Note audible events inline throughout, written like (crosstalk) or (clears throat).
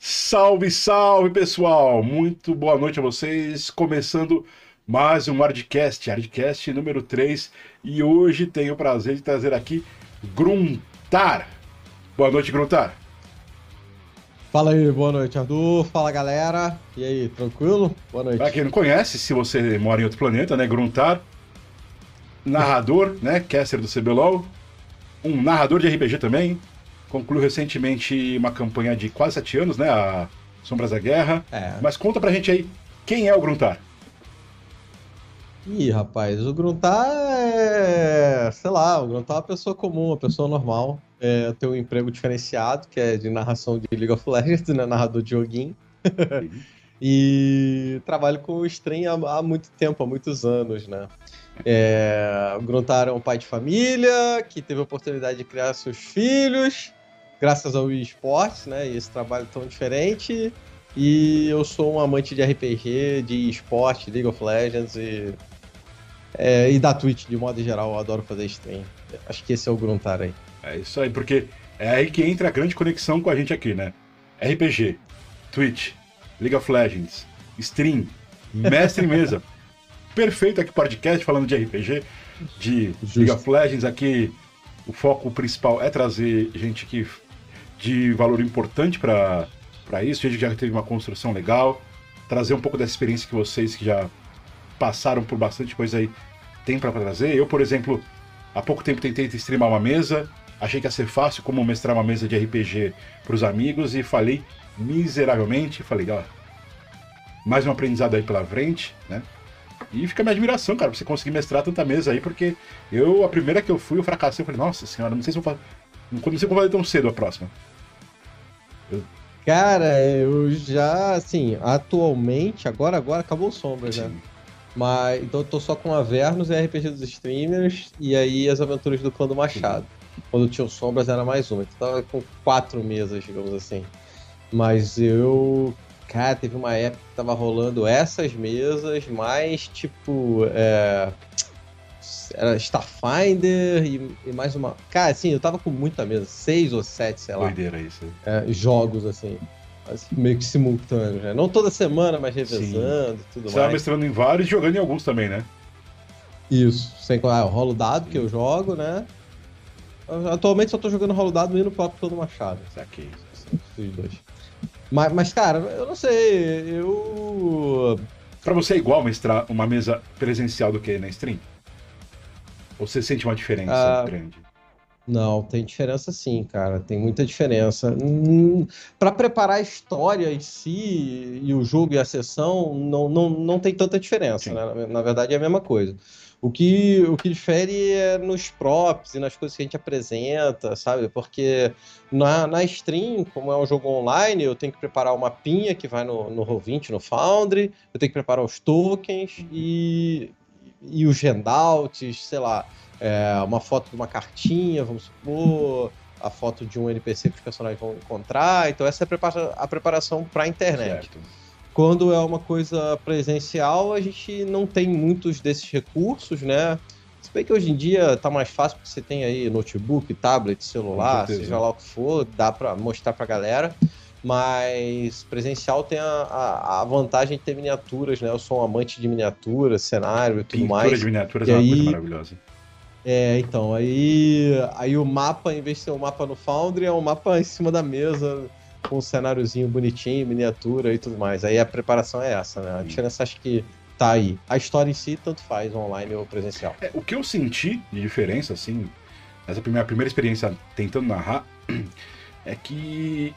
Salve, salve pessoal! Muito boa noite a vocês. Começando mais um Hardcast, Hardcast número 3. E hoje tenho o prazer de trazer aqui Gruntar. Boa noite, Gruntar. Fala aí, boa noite, Arthur. Fala galera. E aí, tranquilo? Boa noite. Pra quem não conhece, se você mora em outro planeta, né? Gruntar, narrador, né? Caster do CBLOL, um narrador de RPG também, concluiu recentemente uma campanha de quase sete anos, né? A Sombras da Guerra. É. Mas conta pra gente aí, quem é o Gruntar? Ih, rapaz, o Gruntar é. Sei lá, o Gruntar é uma pessoa comum, uma pessoa normal. É, tem um emprego diferenciado, que é de narração de League of Legends, né? Narrador de joguinho. (laughs) e trabalho com stream há, há muito tempo, há muitos anos, né? É, o Gruntar é um pai de família que teve a oportunidade de criar seus filhos, graças ao esportes, né? E esse trabalho tão diferente. E eu sou um amante de RPG, de esporte, League of Legends e, é, e da Twitch, de modo geral, eu adoro fazer stream. Acho que esse é o Gruntar aí. É isso aí, porque é aí que entra a grande conexão com a gente aqui, né? RPG, Twitch, League of Legends, stream, mestre em mesa. (laughs) Perfeito aqui podcast falando de RPG, de Justo. League of Legends. Aqui o foco principal é trazer gente que de valor importante para isso, gente que já teve uma construção legal, trazer um pouco dessa experiência que vocês que já passaram por bastante coisa aí tem para trazer. Eu, por exemplo, há pouco tempo tentei streamar uma mesa, achei que ia ser fácil como mestrar uma mesa de RPG para os amigos e falei miseravelmente. Falei, ó, mais um aprendizado aí pela frente, né? E fica a minha admiração, cara, pra você conseguir mestrar tanta mesa aí, porque eu, a primeira que eu fui, eu fracassei. Eu falei, nossa senhora, não sei se eu fazer. Não sei como vai tão cedo a próxima. Cara, eu já, assim, atualmente, agora, agora acabou o Sombras, né? Sim. Mas então eu tô só com Avernos e RPG dos streamers e aí as aventuras do clã do Machado. Quando tinha o Sombras era mais uma. Então tava com quatro mesas, digamos assim. Mas eu. Cara, teve uma época que tava rolando essas mesas, mais tipo. É, era Starfinder e, e mais uma. Cara, assim, eu tava com muita mesa, seis ou sete, sei lá Doideira isso. é, jogos, assim, assim, meio que simultâneos, né? Não toda semana, mas revezando e tudo Você tava mais. mestrando em vários e jogando em alguns também, né? Isso, sem ah, eu rolo dado que eu jogo, né? Atualmente só tô jogando rolo dado e no próprio Todo Machado, Saquei. os dois. Mas, mas, cara, eu não sei, eu... Pra você é igual mestrar uma mesa presencial do que na stream? Ou você sente uma diferença Ah, grande? Não, tem diferença sim, cara. Tem muita diferença. Hum, Para preparar a história em si e o jogo e a sessão, não, não, não tem tanta diferença, né? Na- verdade é a mesma coisa. O que, o que difere é nos props e nas coisas que a gente apresenta, sabe? Porque na, na stream, como é um jogo online, eu tenho que preparar o mapinha que vai no, no Roll20, no Foundry, eu tenho que preparar os tokens e, e os handouts, sei lá, é, uma foto de uma cartinha, vamos supor, a foto de um NPC que os personagens vão encontrar. Então, essa é a prepara- a preparação para a internet. Certo. Quando é uma coisa presencial, a gente não tem muitos desses recursos, né? Se bem que hoje em dia tá mais fácil porque você tem aí notebook, tablet, celular, seja lá o que for, dá para mostrar pra galera. Mas presencial tem a, a, a vantagem de ter miniaturas, né? Eu sou um amante de miniaturas, cenário e tudo Pintura mais. de miniaturas E é uma aí- coisa maravilhosa. É, então, aí, aí o mapa, em vez de ser um mapa no Foundry, é um mapa em cima da mesa, com um cenáriozinho bonitinho, miniatura e tudo mais. Aí a preparação é essa, né? A diferença acho que tá aí. A história em si, tanto faz, online ou presencial. É, o que eu senti de diferença, assim, nessa minha primeira experiência tentando narrar, (clears throat) é que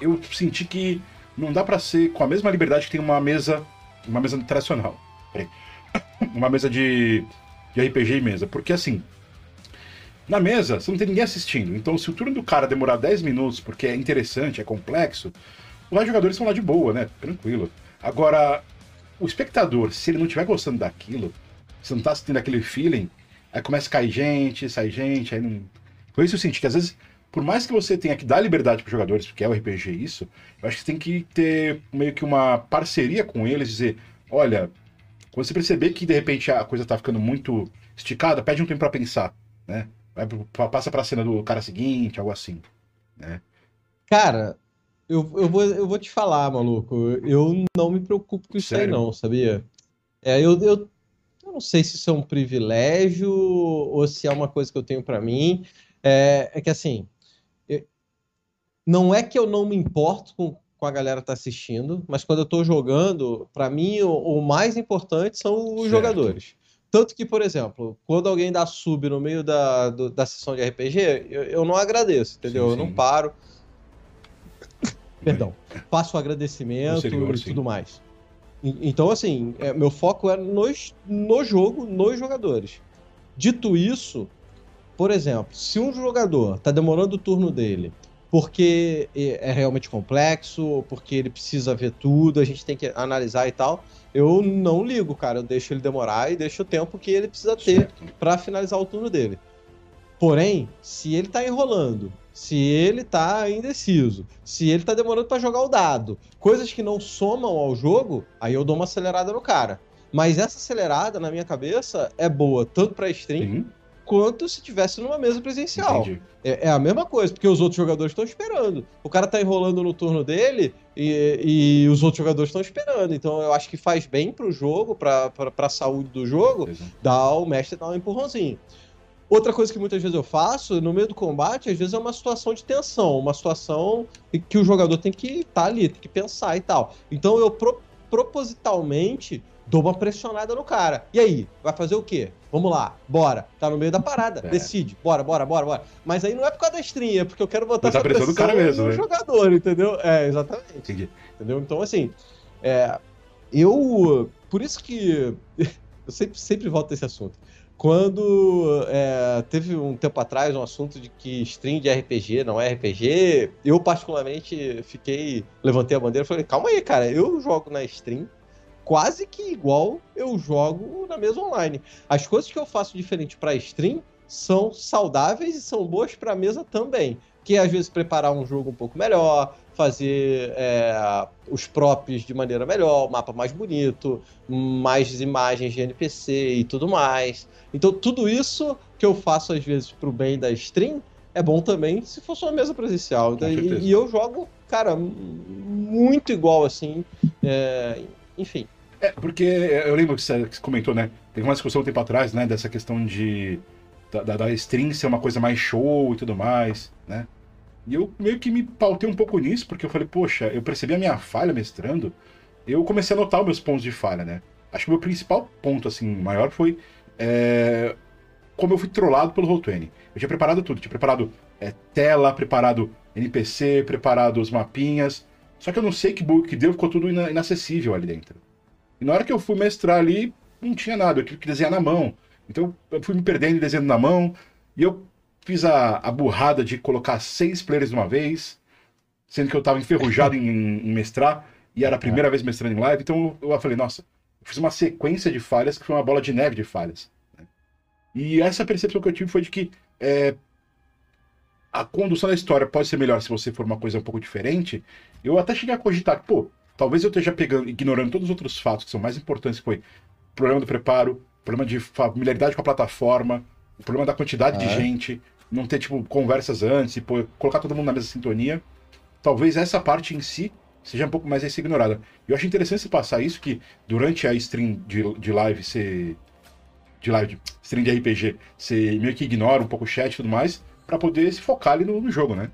eu senti que não dá pra ser com a mesma liberdade que tem uma mesa, uma mesa tradicional. (coughs) Uma mesa de, de RPG e mesa. Porque assim, na mesa você não tem ninguém assistindo. Então, se o turno do cara demorar 10 minutos porque é interessante, é complexo, os jogadores estão lá de boa, né? Tranquilo. Agora, o espectador, se ele não estiver gostando daquilo, se não tá sentindo aquele feeling, aí começa a cair gente, sai gente, aí não. Por isso eu senti que às vezes, por mais que você tenha que dar liberdade para os jogadores, porque é o RPG isso, eu acho que você tem que ter meio que uma parceria com eles, dizer, olha, quando você perceber que de repente a coisa tá ficando muito esticada, pede um tempo para pensar, né? Vai passa para a cena do cara seguinte, algo assim, né? Cara, Eu, eu, vou, eu vou te falar, maluco. Eu não me preocupo com isso Sério? aí, não, sabia? É, eu, eu, eu não sei se isso é um privilégio ou se é uma coisa que eu tenho para mim. É, é, que assim, não é que eu não me importo com, com a galera que tá assistindo, mas quando eu tô jogando, para mim o, o, mais importante são os certo. jogadores. Tanto que, por exemplo, quando alguém dá sub no meio da, do, da sessão de RPG, eu, eu não agradeço, entendeu? Sim, sim. Eu não paro. Perdão. Faço o agradecimento exterior, e sim. tudo mais. Então, assim, é, meu foco é nos, no jogo, nos jogadores. Dito isso, por exemplo, se um jogador está demorando o turno dele porque é, realmente complexo, porque ele precisa ver tudo, a gente tem que analisar e tal, eu não ligo, cara. Eu deixo ele demorar e deixo o tempo que ele precisa ter para finalizar o turno dele. Porém, se ele tá enrolando, se ele tá indeciso, se ele tá demorando para jogar o dado, coisas que não somam ao jogo, aí eu dou uma acelerada no cara. Mas essa acelerada, na minha cabeça, é boa tanto para stream Sim quanto se tivesse numa mesa presencial. É, é, a mesma coisa, porque os outros jogadores estão esperando. O cara tá enrolando no turno dele e, e os outros jogadores estão esperando. Então eu acho que faz bem pro jogo, pra, pra, pra saúde do jogo, dar o mestre dar um empurrãozinho. Outra coisa que muitas vezes eu faço, no meio do combate, às vezes é uma situação de tensão, uma situação que o jogador tem que estar tá ali, tem que pensar e tal. Então eu pro, propositalmente dou uma pressionada no cara. E aí, vai fazer o quê? Vamos lá, bora. Tá no meio da parada, é. decide. Bora, bora, bora, bora. Mas aí não é por causa da string, é porque eu quero botar essa pressão, pressão no, cara mesmo, no né? jogador, entendeu? É, exatamente. Entendi. Entendeu? Então, assim, é, eu... Por isso que... (laughs) eu sempre, sempre volto a esse assunto. Quando é, teve um tempo atrás um assunto de que stream de RPG não é RPG, eu particularmente fiquei, levantei a bandeira e falei, calma aí, cara, eu jogo na stream quase que igual eu jogo na mesa online. As coisas que eu faço diferente para stream são saudáveis e são boas para mesa também. Que é, às vezes preparar um jogo um pouco melhor, fazer é, os props de maneira melhor, mapa mais bonito, mais imagens de NPC e tudo mais. Então tudo isso que eu faço às vezes pro bem da stream é bom também se fosse uma mesa presencial. E, e, eu jogo, cara, muito igual assim. É, enfim. É, porque eu lembro que você comentou, né? Teve uma discussão um tempo atrás, né? Dessa questão de. Da, da, da string ser uma coisa mais show e tudo mais, né? E eu meio que me pautei um pouco nisso, porque eu falei, poxa, eu percebi a minha falha mestrando, eu comecei a notar os meus pontos de falha, né? Acho que o meu principal ponto, assim, maior foi é, como eu fui trollado pelo Roll20. Eu tinha preparado tudo, tinha preparado é, tela, preparado NPC, preparado os mapinhas, só que eu não sei que bug que deu, ficou tudo inacessível ali dentro. E na hora que eu fui mestrar ali, não tinha nada, eu tive que desenhar na mão. Então eu fui me perdendo desenhando na mão. E eu fiz a, a burrada de colocar seis players de uma vez, sendo que eu estava enferrujado em, em, mestrar, e era a primeira é. vez mestrando em live. Então eu, eu falei, nossa, eu fiz uma sequência de falhas que foi uma bola de neve de falhas. E essa percepção que eu tive foi de que é, a condução da história pode ser melhor se você for uma coisa um pouco diferente. Eu até cheguei a cogitar, pô, Talvez eu esteja pegando, ignorando todos os outros fatos que são mais importantes, que foi o problema do preparo, o problema de familiaridade com a plataforma, o problema da quantidade de é? gente, não ter, tipo, conversas antes, e pô, colocar todo mundo na mesma sintonia. Talvez essa parte em si seja um pouco mais essa ignorada. Eu acho interessante se passar isso, que durante a stream de, de live ser. De live, de, stream de RPG, você meio que ignora um pouco o chat e tudo mais, para poder se focar ali no, no jogo, né?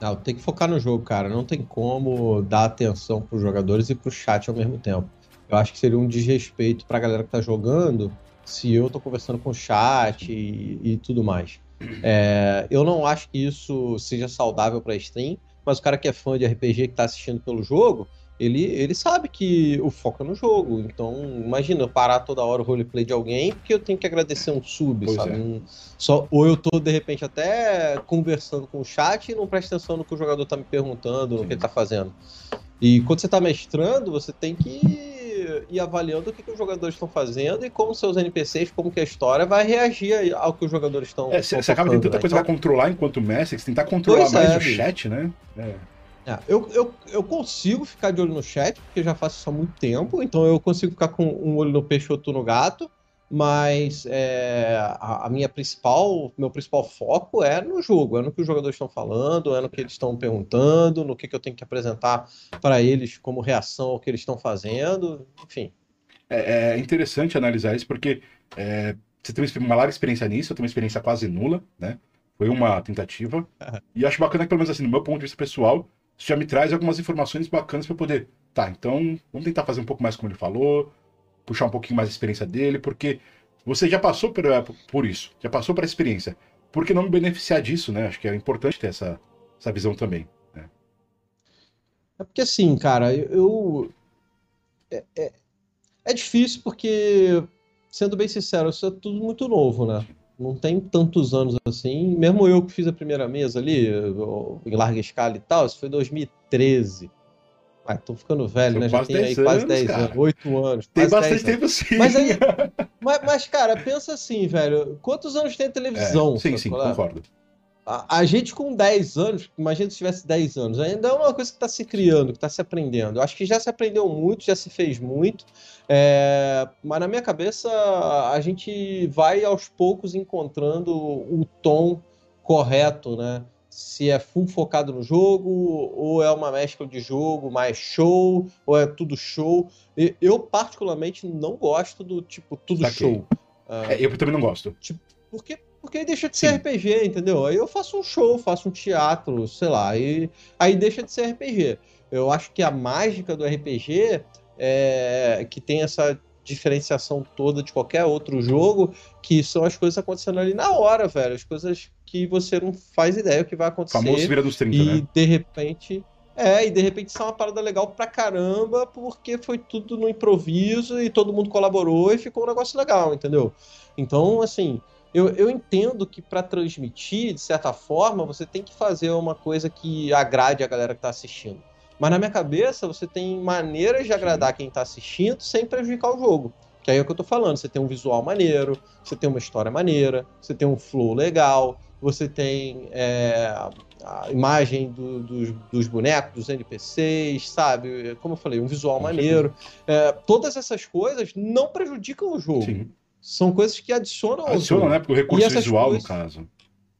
Não, tem que focar no jogo, cara. Não tem como dar atenção pros jogadores e pro chat ao mesmo tempo. Eu acho que seria um desrespeito pra galera que tá jogando se eu tô conversando com o chat e, e tudo mais. É, eu não acho que isso seja saudável pra stream, mas o cara que é fã de RPG que tá assistindo pelo jogo, ele, ele sabe que o foco é no jogo. Então, imagina eu parar toda hora o roleplay de alguém porque eu tenho que agradecer um sub, pois sabe? É. Um, só, ou eu tô, de repente, até conversando com o chat e não presta atenção no que o jogador tá me perguntando, Sim. no que ele tá fazendo. E quando você tá mestrando, você tem que ir avaliando o que, que os jogadores estão fazendo e como seus NPCs, como que a história vai reagir ao que os jogadores estão. É, você acaba tendo tanta né? coisa então... pra controlar enquanto mestre, que você tentar controlar pois mais é, o chat, né? É. É, eu, eu, eu consigo ficar de olho no chat, porque já faço isso há muito tempo, então eu consigo ficar com um olho no peixe e outro no gato. mas é, a, a, minha principal, meu principal foco é no jogo, é no que os jogadores estão falando, é no que eles estão perguntando, no que, que eu tenho que apresentar para eles como reação ao que eles estão fazendo, enfim. É, é interessante analisar isso porque é, você tem uma larga experiência nisso, eu tenho uma experiência quase nula, né? Foi uma tentativa. e acho bacana que, pelo menos assim, no meu ponto de vista pessoal, isso já me traz algumas informações bacanas para poder. Tá, então vamos tentar fazer um pouco mais como ele falou, puxar um pouquinho mais a experiência dele, porque você já passou por, por isso, já passou por a experiência. Por que não me beneficiar disso, né? Acho que é importante ter essa, essa visão também. Né? É porque assim, cara, eu. É, é, é difícil porque, sendo bem sincero, isso é tudo muito novo, né? Não tem tantos anos assim. Mesmo eu que fiz a primeira mesa ali, em larga escala e tal, isso foi 2013. Ah, tô ficando velho, São né? Já tem aí quase 10 cara. anos, 8 anos. Tem bastante tempo sim. Mas, aí, (laughs) mas, mas, cara, pensa assim, velho. Quantos anos tem televisão? É, sim, sim, falar? concordo. A, a, gente com 10 anos, imagina se tivesse 10 anos, ainda é uma coisa que está se criando, que está se aprendendo. Eu acho que já se aprendeu muito, já se fez muito, é, mas na minha cabeça a gente vai aos poucos encontrando o tom correto, né? Se é full focado no jogo, ou é uma mescla de jogo mais show, ou é tudo show. Eu, particularmente, não gosto do tipo tudo Saquei. show. É, eu também não gosto. Tipo, porque porque aí deixa de ser Sim. RPG, entendeu? Aí eu faço um show, faço um teatro, sei lá, e aí deixa de ser RPG. Eu acho que a mágica do RPG é que tem essa diferenciação toda de qualquer outro jogo, que são as coisas acontecendo ali na hora, velho. As coisas que você não faz ideia o que vai acontecer. Famoso vira dos 30, e né? de repente. É, e de repente isso é uma parada legal pra caramba, porque foi tudo no improviso e todo mundo colaborou e ficou um negócio legal, entendeu? Então, assim, eu, eu entendo que para transmitir, de certa forma, você tem que fazer uma coisa que agrade a galera que está assistindo. Mas na minha cabeça, você tem maneiras de agradar quem está assistindo sem prejudicar o jogo. Que aí é o que eu tô falando. Você tem um visual maneiro, você tem uma história maneira, você tem um flow legal, você tem é, a imagem do, dos, dos, bonecos, dos NPCs, sabe? Como eu falei, um visual maneiro. É, todas essas coisas não prejudicam o jogo. Sim. São coisas que adicionam Adicionam, né? Porque o recurso visual, coisas... no caso.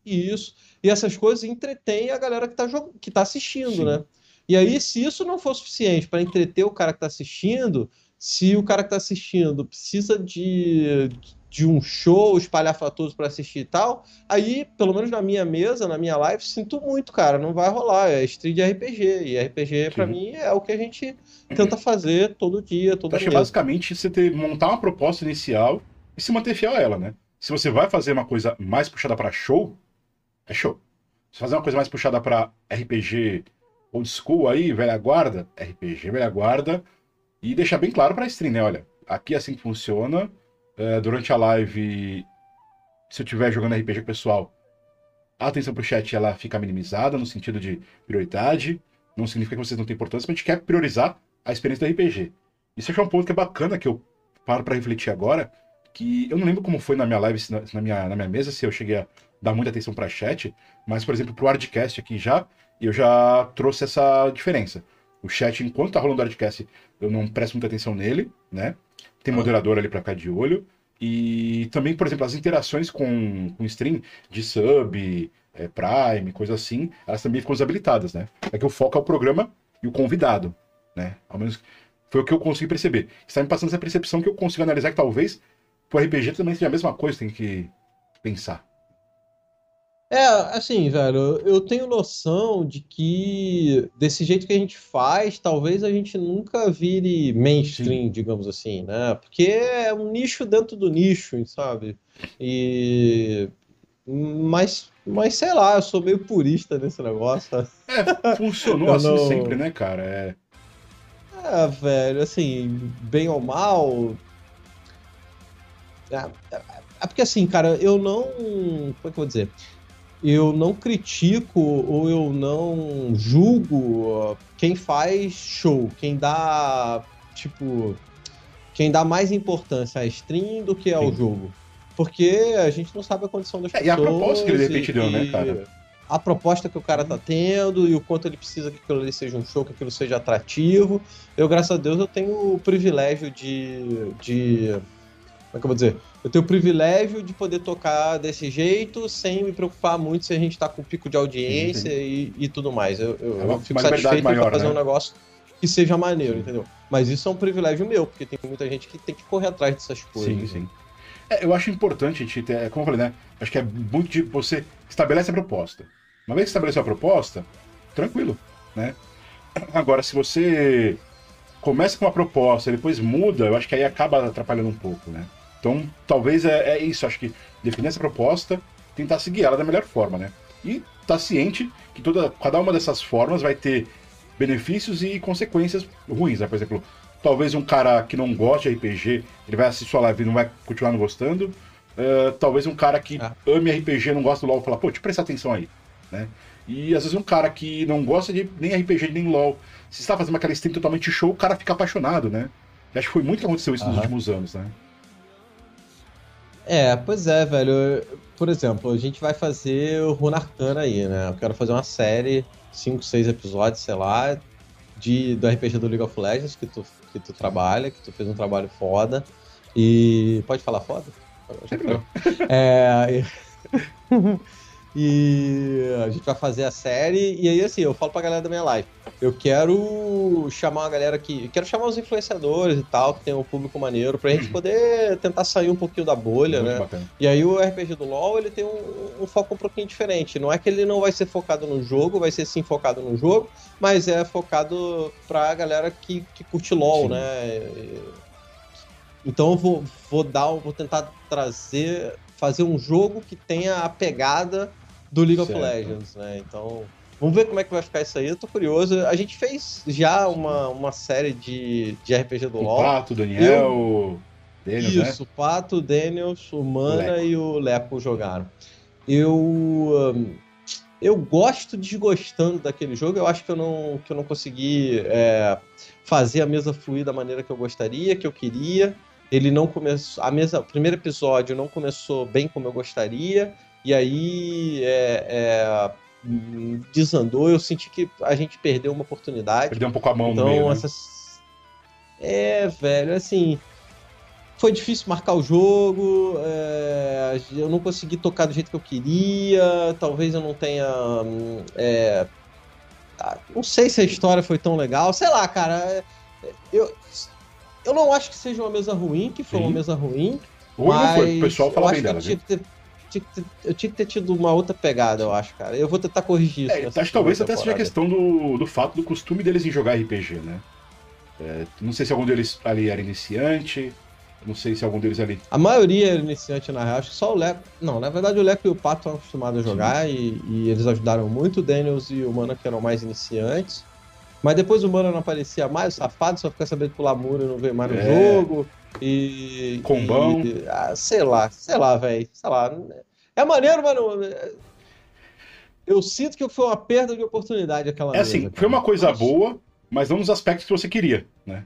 Isso. E essas coisas entretêm a galera que está jog... que tá assistindo, Sim. né? E aí, se isso não for suficiente para entreter o cara que está assistindo, se o cara que está assistindo precisa de, de um show espalhafatoso para assistir e tal, aí, pelo menos na minha mesa, na minha live, sinto muito, cara, não vai rolar. É stream de RPG. E RPG, para mim, é o que a gente tenta fazer todo dia, todo dia. Acho basicamente você ter, montar uma proposta inicial e se manter fiel a ela, né? Se você vai fazer uma coisa mais puxada para show, é show. Se fazer uma coisa mais puxada para RPG old school aí, velha guarda, RPG velha guarda, e deixar bem claro para stream, né? Olha, aqui é assim que funciona. É, durante a live, se eu estiver jogando RPG pessoal, a atenção pro chat ela fica minimizada no sentido de prioridade. Não significa que vocês não têm importância, mas a gente quer priorizar a experiência do RPG. Isso é um ponto que é bacana que eu paro para refletir agora que eu não lembro como foi na minha live, na, na, minha, na minha mesa, se eu cheguei a dar muita atenção para chat, mas, por exemplo, pro Hardcast aqui já, eu já trouxe essa diferença. O chat, enquanto tá rolando o Hardcast, eu não presto muita atenção nele, né? Tem ah. moderador ali para ficar de olho. E também, por exemplo, as interações com, com stream de sub, é, Prime, coisa assim, elas também ficam desabilitadas, né? É que o foco é o programa e o convidado, né? Ao menos foi o que eu consegui perceber. Está me passando essa percepção que eu consigo analisar que talvez pro RPG também seja a mesma coisa, tem que pensar. É, assim, velho, eu tenho noção de que desse jeito que a gente faz, talvez a gente nunca vire mainstream, Sim. digamos assim, né? Porque é um nicho dentro do nicho, sabe? E. Mas, mas sei lá, eu sou meio purista nesse negócio. É, funcionou (laughs) assim não... sempre, né, cara? É... é, velho, assim, bem ou mal, é, é, é porque assim, cara, eu não. Como é que eu vou dizer? Eu não critico ou eu não julgo quem faz show, quem dá, tipo, quem dá mais importância à stream do que ao Sim. jogo. Porque a gente não sabe a condição das é, pessoas. E a proposta que ele de repente deu, né, cara? A proposta que o cara tá tendo e o quanto ele precisa que aquilo ali seja um show, que aquilo seja atrativo. Eu, graças a Deus, eu tenho o privilégio de, de como é que eu vou dizer? eu tenho o privilégio de poder tocar desse jeito sem me preocupar muito se a gente tá com pico de audiência e, e, tudo mais. Eu, eu, é uma, eu fico satisfeito maior, fazer né? um negócio que seja maneiro, sim. entendeu? Mas isso é um privilégio meu, porque tem muita gente que tem que correr atrás dessas coisas. Sim, sim. É, eu acho importante a gente ter, é, como eu falei, né? Acho que é muito de você estabelece a proposta. Uma vez que estabeleceu a proposta, tranquilo, né? Agora, se você começa com uma proposta e depois muda, eu acho que aí acaba atrapalhando um pouco, né? Então, talvez é, é isso. Acho que definir essa proposta, tentar seguir ela da melhor forma, né? E tá ciente que toda, cada uma dessas formas vai ter benefícios e consequências ruins, né? Por exemplo, talvez um cara que não gosta de RPG, ele vai assistir sua live e não vai continuar não gostando. Uh, talvez um cara que ah. ame RPG não gosta do LoL falar, pô, te prestar atenção aí, né? E às vezes um cara que não gosta de nem RPG nem LoL, se está fazendo aquela stream totalmente show, o cara fica apaixonado, né? E acho que foi muito que aconteceu isso nos últimos anos, né? É, pois é, velho. Por exemplo, a gente vai fazer o Runa Arcana aí, né? Eu quero fazer uma série, 5, 6 episódios, sei lá, de, do RPG do League of Legends, que tu, que tu trabalha, que tu fez um trabalho foda. E. Pode falar foda? É. (laughs) E a gente vai fazer a série. E aí, assim, eu falo pra galera da minha live. Eu quero chamar a galera que. Quero chamar os influenciadores e tal, que tem um público maneiro, pra gente (clears throat) poder tentar sair um pouquinho da bolha, Muito né? Bacana. E aí o RPG do LoL, ele tem um, um, foco um pouquinho diferente. Não é que ele não vai ser focado no jogo, vai ser sim focado no jogo, mas é focado pra galera que, que curte LoL, sim. né? Então eu vou, vou dar, vou tentar trazer, fazer um jogo que tenha a pegada do League certo. of Legends, né? Então, vamos ver como é que vai ficar isso aí. Eu tô curioso. A gente fez já uma, uma série de, de RPG do o LoL. Pato, Daniel, eu... Daniel, né? Isso, né? o Pato, Daniel, o Mana Leco. e o Lepo jogaram. Eu... Um, eu gosto desgostando daquele jogo. Eu acho que eu não, que eu não consegui é, fazer a mesa fluir da maneira que eu gostaria, que eu queria. Ele não começou. A mesa, o primeiro episódio não começou bem como eu gostaria. E aí é, é, desandou, eu senti que a gente perdeu uma oportunidade. Perdeu um pouco a mão então, no meio, né? essas... É, velho, assim... Foi difícil marcar o jogo, é, eu não consegui tocar do jeito que eu queria, talvez eu não tenha... É, ah, não sei se a história foi tão legal, sei lá, cara. É, eu, eu não acho que seja uma mesa ruim, que foi Sim. uma mesa ruim. Ruim mas foi, o pessoal fala bem dela, ter, tinha ter, eu tinha que ter tido uma outra pegada, eu acho, cara. Eu vou tentar corrigir isso. É, acho que talvez até seja a questão do, do fato do costume deles em jogar RPG, né? É, não sei se algum deles ali era iniciante, não sei se algum deles ali. A maioria era iniciante, na real. Acho que só o Leco. Não, na verdade o Leco e o Pato estão acostumados a jogar e, e, eles ajudaram muito. O Daniels e o Mana que eram mais iniciantes. Mas depois o Mana não aparecia mais, o safado só fica sabendo pular muro e não vê mais no é. jogo. E. Combão. E, ah, sei lá, sei lá, velho. Sei lá. É maneiro, mas não. Eu sinto que foi uma perda de oportunidade aquela É assim, foi uma coisa boa, mas não nos aspectos que você queria, né?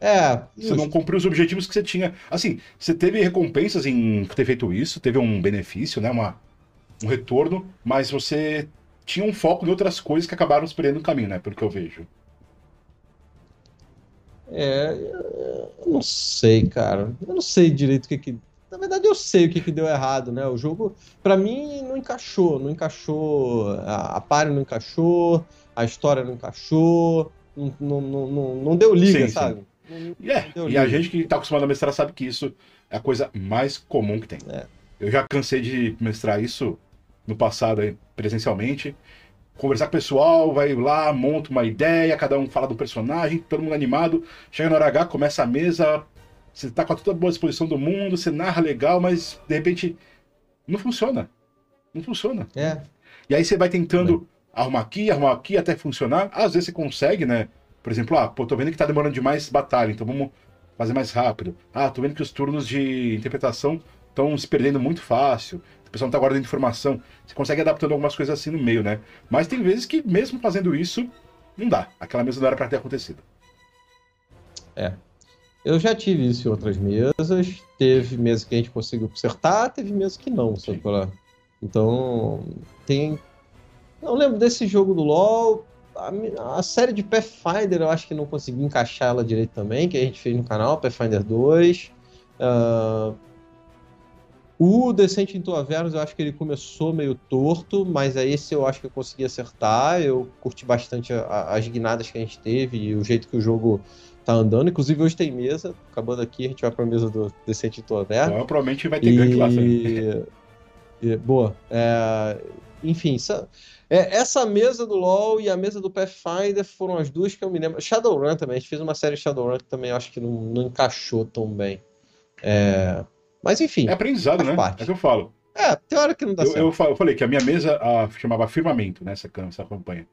É. Você justo. não cumpriu os objetivos que você tinha. Assim, você teve recompensas em ter feito isso, teve um benefício, né? Uma, um retorno, mas você tinha um foco em outras coisas que acabaram se perdendo no caminho, né? Pelo que eu vejo. É, eu não sei, cara. Eu não sei direito o que que. Na verdade, eu sei o que, que deu errado, né? O jogo, para mim, não encaixou. Não encaixou. A, a pare não encaixou, a história não encaixou, não, não, não, não deu liga, sim, sabe? Sim. Não, é, e liga. a gente que tá acostumado a mestrar sabe que isso é a coisa mais comum que tem. É. Eu já cansei de mestrar isso no passado presencialmente conversar com o pessoal, vai lá, monta uma ideia, cada um fala do personagem, todo mundo animado. Chega na hora H, começa a mesa, você tá com toda a boa disposição do mundo, você narra legal, mas de repente não funciona. Não funciona. É. E aí você vai tentando arrumar aqui, arrumar aqui até funcionar. Às vezes você consegue, né? Por exemplo, ah, pô, tô vendo que tá demorando demais batalha, então vamos fazer mais rápido. Ah, tô vendo que os turnos de interpretação estão se perdendo muito fácil pessoal não tá guardando informação. Você consegue adaptando algumas coisas assim no meio, né? Mas tem vezes que, mesmo fazendo isso, não dá. Aquela mesa não era para ter acontecido. É. Eu já tive isso em outras mesas. Teve mesas que a gente conseguiu consertar, teve mesas que não, sabe? Então, tem. Não lembro desse jogo do LoL. A, a, série de Pathfinder eu acho que não consegui encaixar ela direito também, que a gente fez no canal, Pathfinder 2. Uh, O Descent into Avernus, eu acho que ele começou meio torto, mas aí esse eu acho que eu consegui acertar. Eu curti bastante a, as guinadas que a gente teve e o jeito que o jogo tá andando. Inclusive hoje tem mesa, acabando aqui, a gente vai pra mesa do Descent into Avernus. Então, provavelmente vai ter e... gank lá também. (laughs) E, boa. É... Enfim, essa... É, essa mesa do LoL e a mesa do Pathfinder foram as duas que eu me lembro. Shadowrun também, a gente fez uma série Shadowrun que também acho que não, não encaixou tão bem. É... Mas enfim. É aprendizado, né? Parte. É que eu falo. É, tem hora que não dá eu, certo. Eu, falei que a minha mesa a, chamava Firmamento, né? Essa, essa campanha.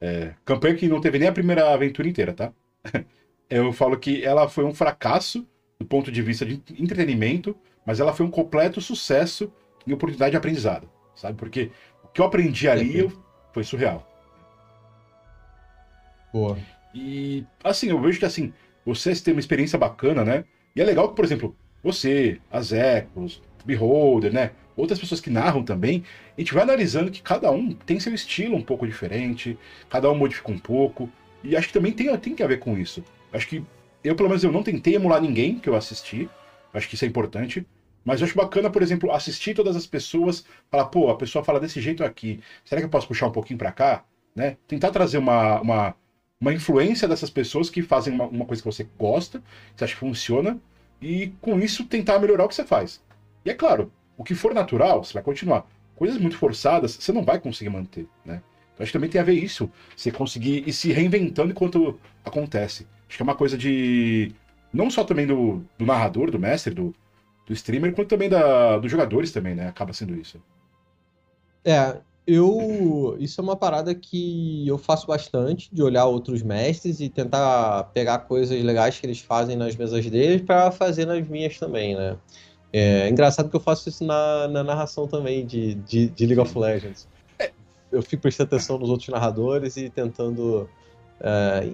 É, campanha que não teve nem a primeira aventura inteira, tá? (laughs) eu falo que ela foi um fracasso do ponto de vista de entretenimento, mas ela foi um completo sucesso em oportunidade de aprendizado, sabe? Porque o que eu aprendi ali eu, foi surreal. Boa. E, assim, eu vejo que, assim, vocês têm uma experiência bacana, né? E é legal que, por exemplo, você, as Ecos, Beholder, né? Outras pessoas que narram também, a gente vai analisando que cada um tem seu estilo um pouco diferente, cada um modifica um pouco, e acho que também tem, tem que a ver com isso. Acho que eu, pelo menos, eu não tentei emular ninguém que eu assisti, acho que isso é importante, mas eu acho bacana, por exemplo, assistir todas as pessoas, falar, pô, a pessoa fala desse jeito aqui, será que eu posso puxar um pouquinho para cá? Né? Tentar trazer uma, uma, uma influência dessas pessoas que fazem uma, uma coisa que você gosta, que você acha que funciona, e com isso tentar melhorar o que você faz. E é claro, o que for natural, você vai continuar. Coisas muito forçadas, você não vai conseguir manter, né? Então acho que também tem a ver isso, você conseguir ir se reinventando enquanto acontece. Acho que é uma coisa de. Não só também do, do narrador, do mestre, do, do streamer, quanto também da, dos jogadores também, né? Acaba sendo isso. É, eu. Isso é uma parada que eu faço bastante, de olhar outros mestres e tentar pegar coisas legais que eles fazem nas mesas deles para fazer nas minhas também, né? É engraçado que eu faço isso na, na narração também de, de, de, League of Legends. Eu fico prestando atenção nos outros narradores e tentando. É,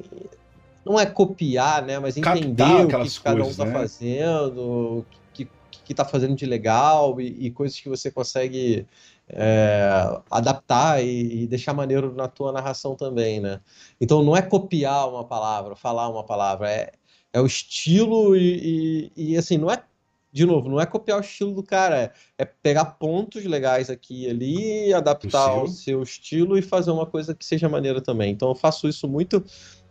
não é copiar, né? Mas entender o que cada um tá né? fazendo, o que, que tá fazendo de legal e, e coisas que você consegue é, adaptar e, e, deixar maneiro na tua narração também, né? Então não é copiar uma palavra, falar uma palavra, é, é o estilo e, e, e, assim, não é, de novo, não é copiar o estilo do cara, é, é pegar pontos legais aqui e ali, adaptar ao seu estilo e fazer uma coisa que seja maneira também. Então eu faço isso muito,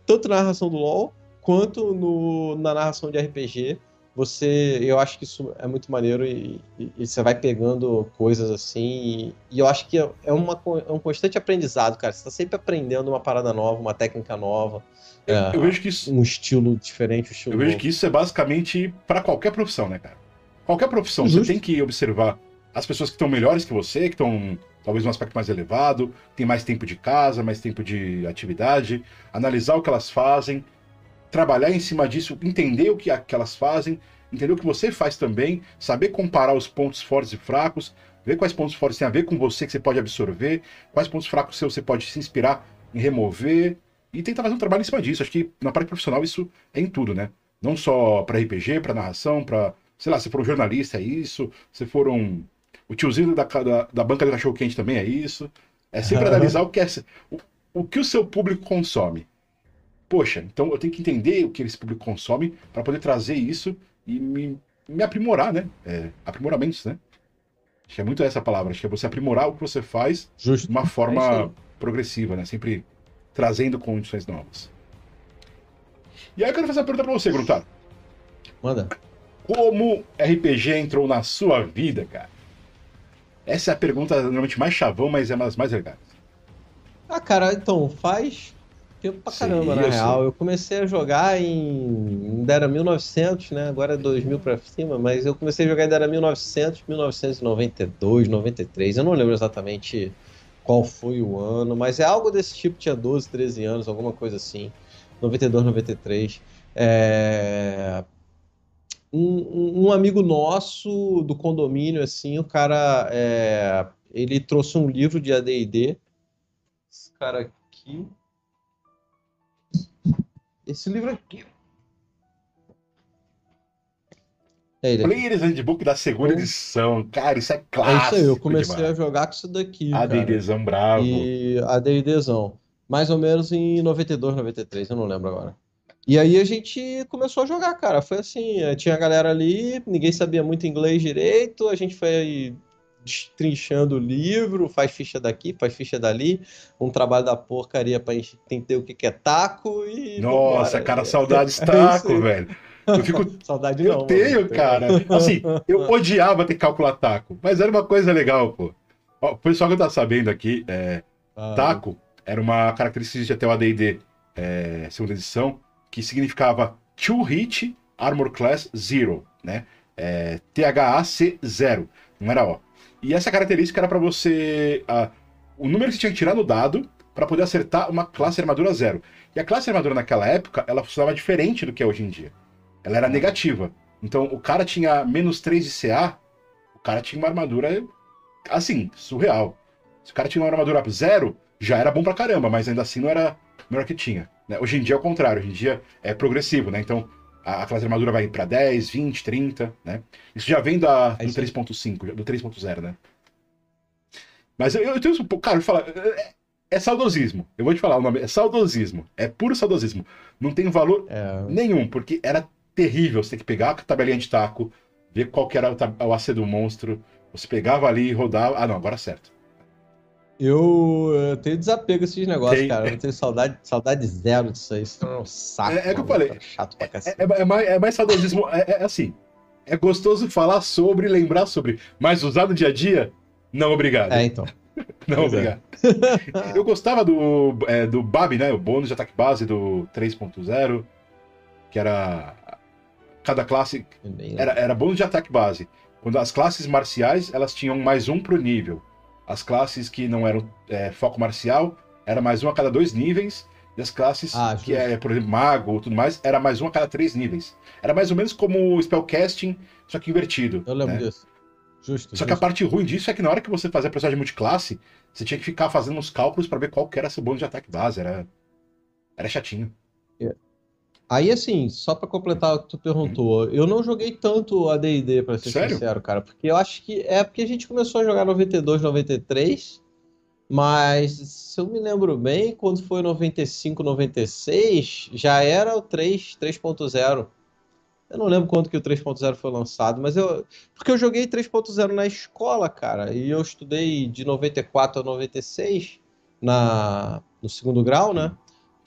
tanto na narração do LoL, quanto no, na narração de RPG, você, eu acho que isso é muito maneiro e, e, e você vai pegando coisas assim. E, e eu acho que é, é, uma, é um constante aprendizado, cara. Você está sempre aprendendo uma parada nova, uma técnica nova. Eu, é, eu vejo que isso, um estilo diferente. Um estilo eu novo. vejo que isso é basicamente para qualquer profissão, né, cara? Qualquer profissão, Justo. você tem que observar as pessoas que estão melhores que você, que estão talvez num aspecto mais elevado, tem mais tempo de casa, mais tempo de atividade, analisar o que elas fazem, trabalhar em cima disso, entender o que, que elas fazem, entender o que você faz também, saber comparar os pontos fortes e fracos, ver quais pontos fortes têm a ver com você que você pode absorver, quais pontos fracos você pode se inspirar em remover e tentar fazer um trabalho em cima disso. Acho que na parte profissional isso é em tudo, né? Não só para RPG, para narração, para, sei lá, se for um jornalista é isso, se for um o tiozinho da, da, da banca do cachorro quente também é isso. É sempre analisar o que é o, o que o seu público consome poxa, então eu tenho que entender o que esse público consome para poder trazer isso e me, me aprimorar, né? É, aprimoramentos, né? Acho que é muito essa palavra, acho que é você aprimorar o que você faz Justo. de uma forma é progressiva, né? Sempre trazendo condições novas. E aí eu quero fazer uma pergunta para você, Grutaro. Manda. Como RPG entrou na sua vida, cara? Essa é a pergunta normalmente mais chavão, mas é uma das mais legais. Ah, cara, então, faz tempo pra caramba, Sim, na real. Eu comecei a jogar em. Ainda era 1900, né? Agora é 2000 pra cima, mas eu comecei a jogar ainda era 1900, 1992, 93. Eu não lembro exatamente qual foi o ano, mas é algo desse tipo. Tinha 12, 13 anos, alguma coisa assim. 92, 93. É... Um, um, amigo nosso do condomínio, assim, o cara, é... ele trouxe um livro de AD&D. Esse cara aqui, esse livro aqui. É ele Players Handbook da segunda edição. Cara, isso é clássico. É isso aí, eu comecei demais. a jogar com isso daqui. ADDzão bravo. E ADDzão. Mais ou menos em 92, 93, eu não lembro agora. E aí a gente começou a jogar, cara. Foi assim, eh, tinha a galera ali, ninguém sabia muito inglês direito, a gente foi destrinchando o livro, faz ficha daqui, faz ficha dali, um trabalho da porcaria pra entender o que é taco e. Nossa, vambora. cara, (laughs) saudades é taco, velho. Eu fico. (laughs) Saudade eu não. Eu tenho, mano. cara. Assim, eu (laughs) odiava ter que calcular taco, mas era uma coisa legal, pô. Ó, o pessoal que tá sabendo aqui, é, ah, taco era uma característica de até o ADD é, segunda edição, que significava Two Hit Armor Class Zero, né? É, THAC 0, não era O. E essa característica era para você. Uh, o número que você tinha que tirar no dado para poder acertar uma classe armadura zero. E a classe armadura naquela época, ela funcionava diferente do que é hoje em dia. Ela era negativa. Então, o cara tinha menos 3 de CA, o cara tinha uma armadura, assim, surreal. Se o cara tinha uma armadura zero, já era bom pra caramba, mas ainda assim não era melhor que tinha. Né? Hoje em dia é o contrário, hoje em dia é progressivo, né? Então, a, a classe de armadura vai para 10, 20, 30, né? Isso já vem da, do 3.5, do 3.0, né? Mas eu, eu tenho um pouco. Cara, eu falar. É, é, saudosismo. Eu vou te falar o nome. É saudosismo. É puro saudosismo. Não tem valor é... nenhum, porque era terrível você ter que pegar a tabelinha de taco, ver qual que era o, o AC do monstro. Você pegava ali e rodava. Ah, não, agora é certo. Eu, eu tenho desapego esses negócios, Tem. cara. Eu tenho saudade, saudade zero disso aí. Isso é um saco. É, é que eu falei. É chato pra cacete. É, é, é, mais, é mais saudosismo. É, é, assim. É gostoso falar sobre, lembrar sobre. Mas usar no dia a dia, não obrigado. É, então. (laughs) não pois é. obrigado. (laughs) eu gostava do, é, do BAB, né? O bônus de ataque base do 3.0. Que era. Cada classe. Era, era bônus de ataque base. Quando as classes marciais, elas tinham mais um pro nível. As classes que não eram é, foco marcial era mais um a cada dois níveis. E as classes ah, que é, por exemplo, mago ou tudo mais, era mais um a cada três níveis. Era mais ou menos como o spellcasting, só que invertido. Eu lembro né? disso. Justo. Só justo. que a parte ruim disso é que na hora que você fazia a personagem multiclasse, você tinha que ficar fazendo uns cálculos para ver qual que era seu bônus de ataque base. Era, era chatinho. Aí, assim, só para completar o que tu perguntou, eu não joguei tanto a D&D, pra ser Sério? sincero, cara, porque eu acho que é porque a gente começou a jogar 92, 93, mas se eu me lembro bem, quando foi 95, 96, já era o 3, 3.0. Eu não lembro quando que o 3.0 foi lançado, mas eu. Porque eu joguei 3.0 na escola, cara, e eu estudei de 94 a 96 na, no segundo grau, né?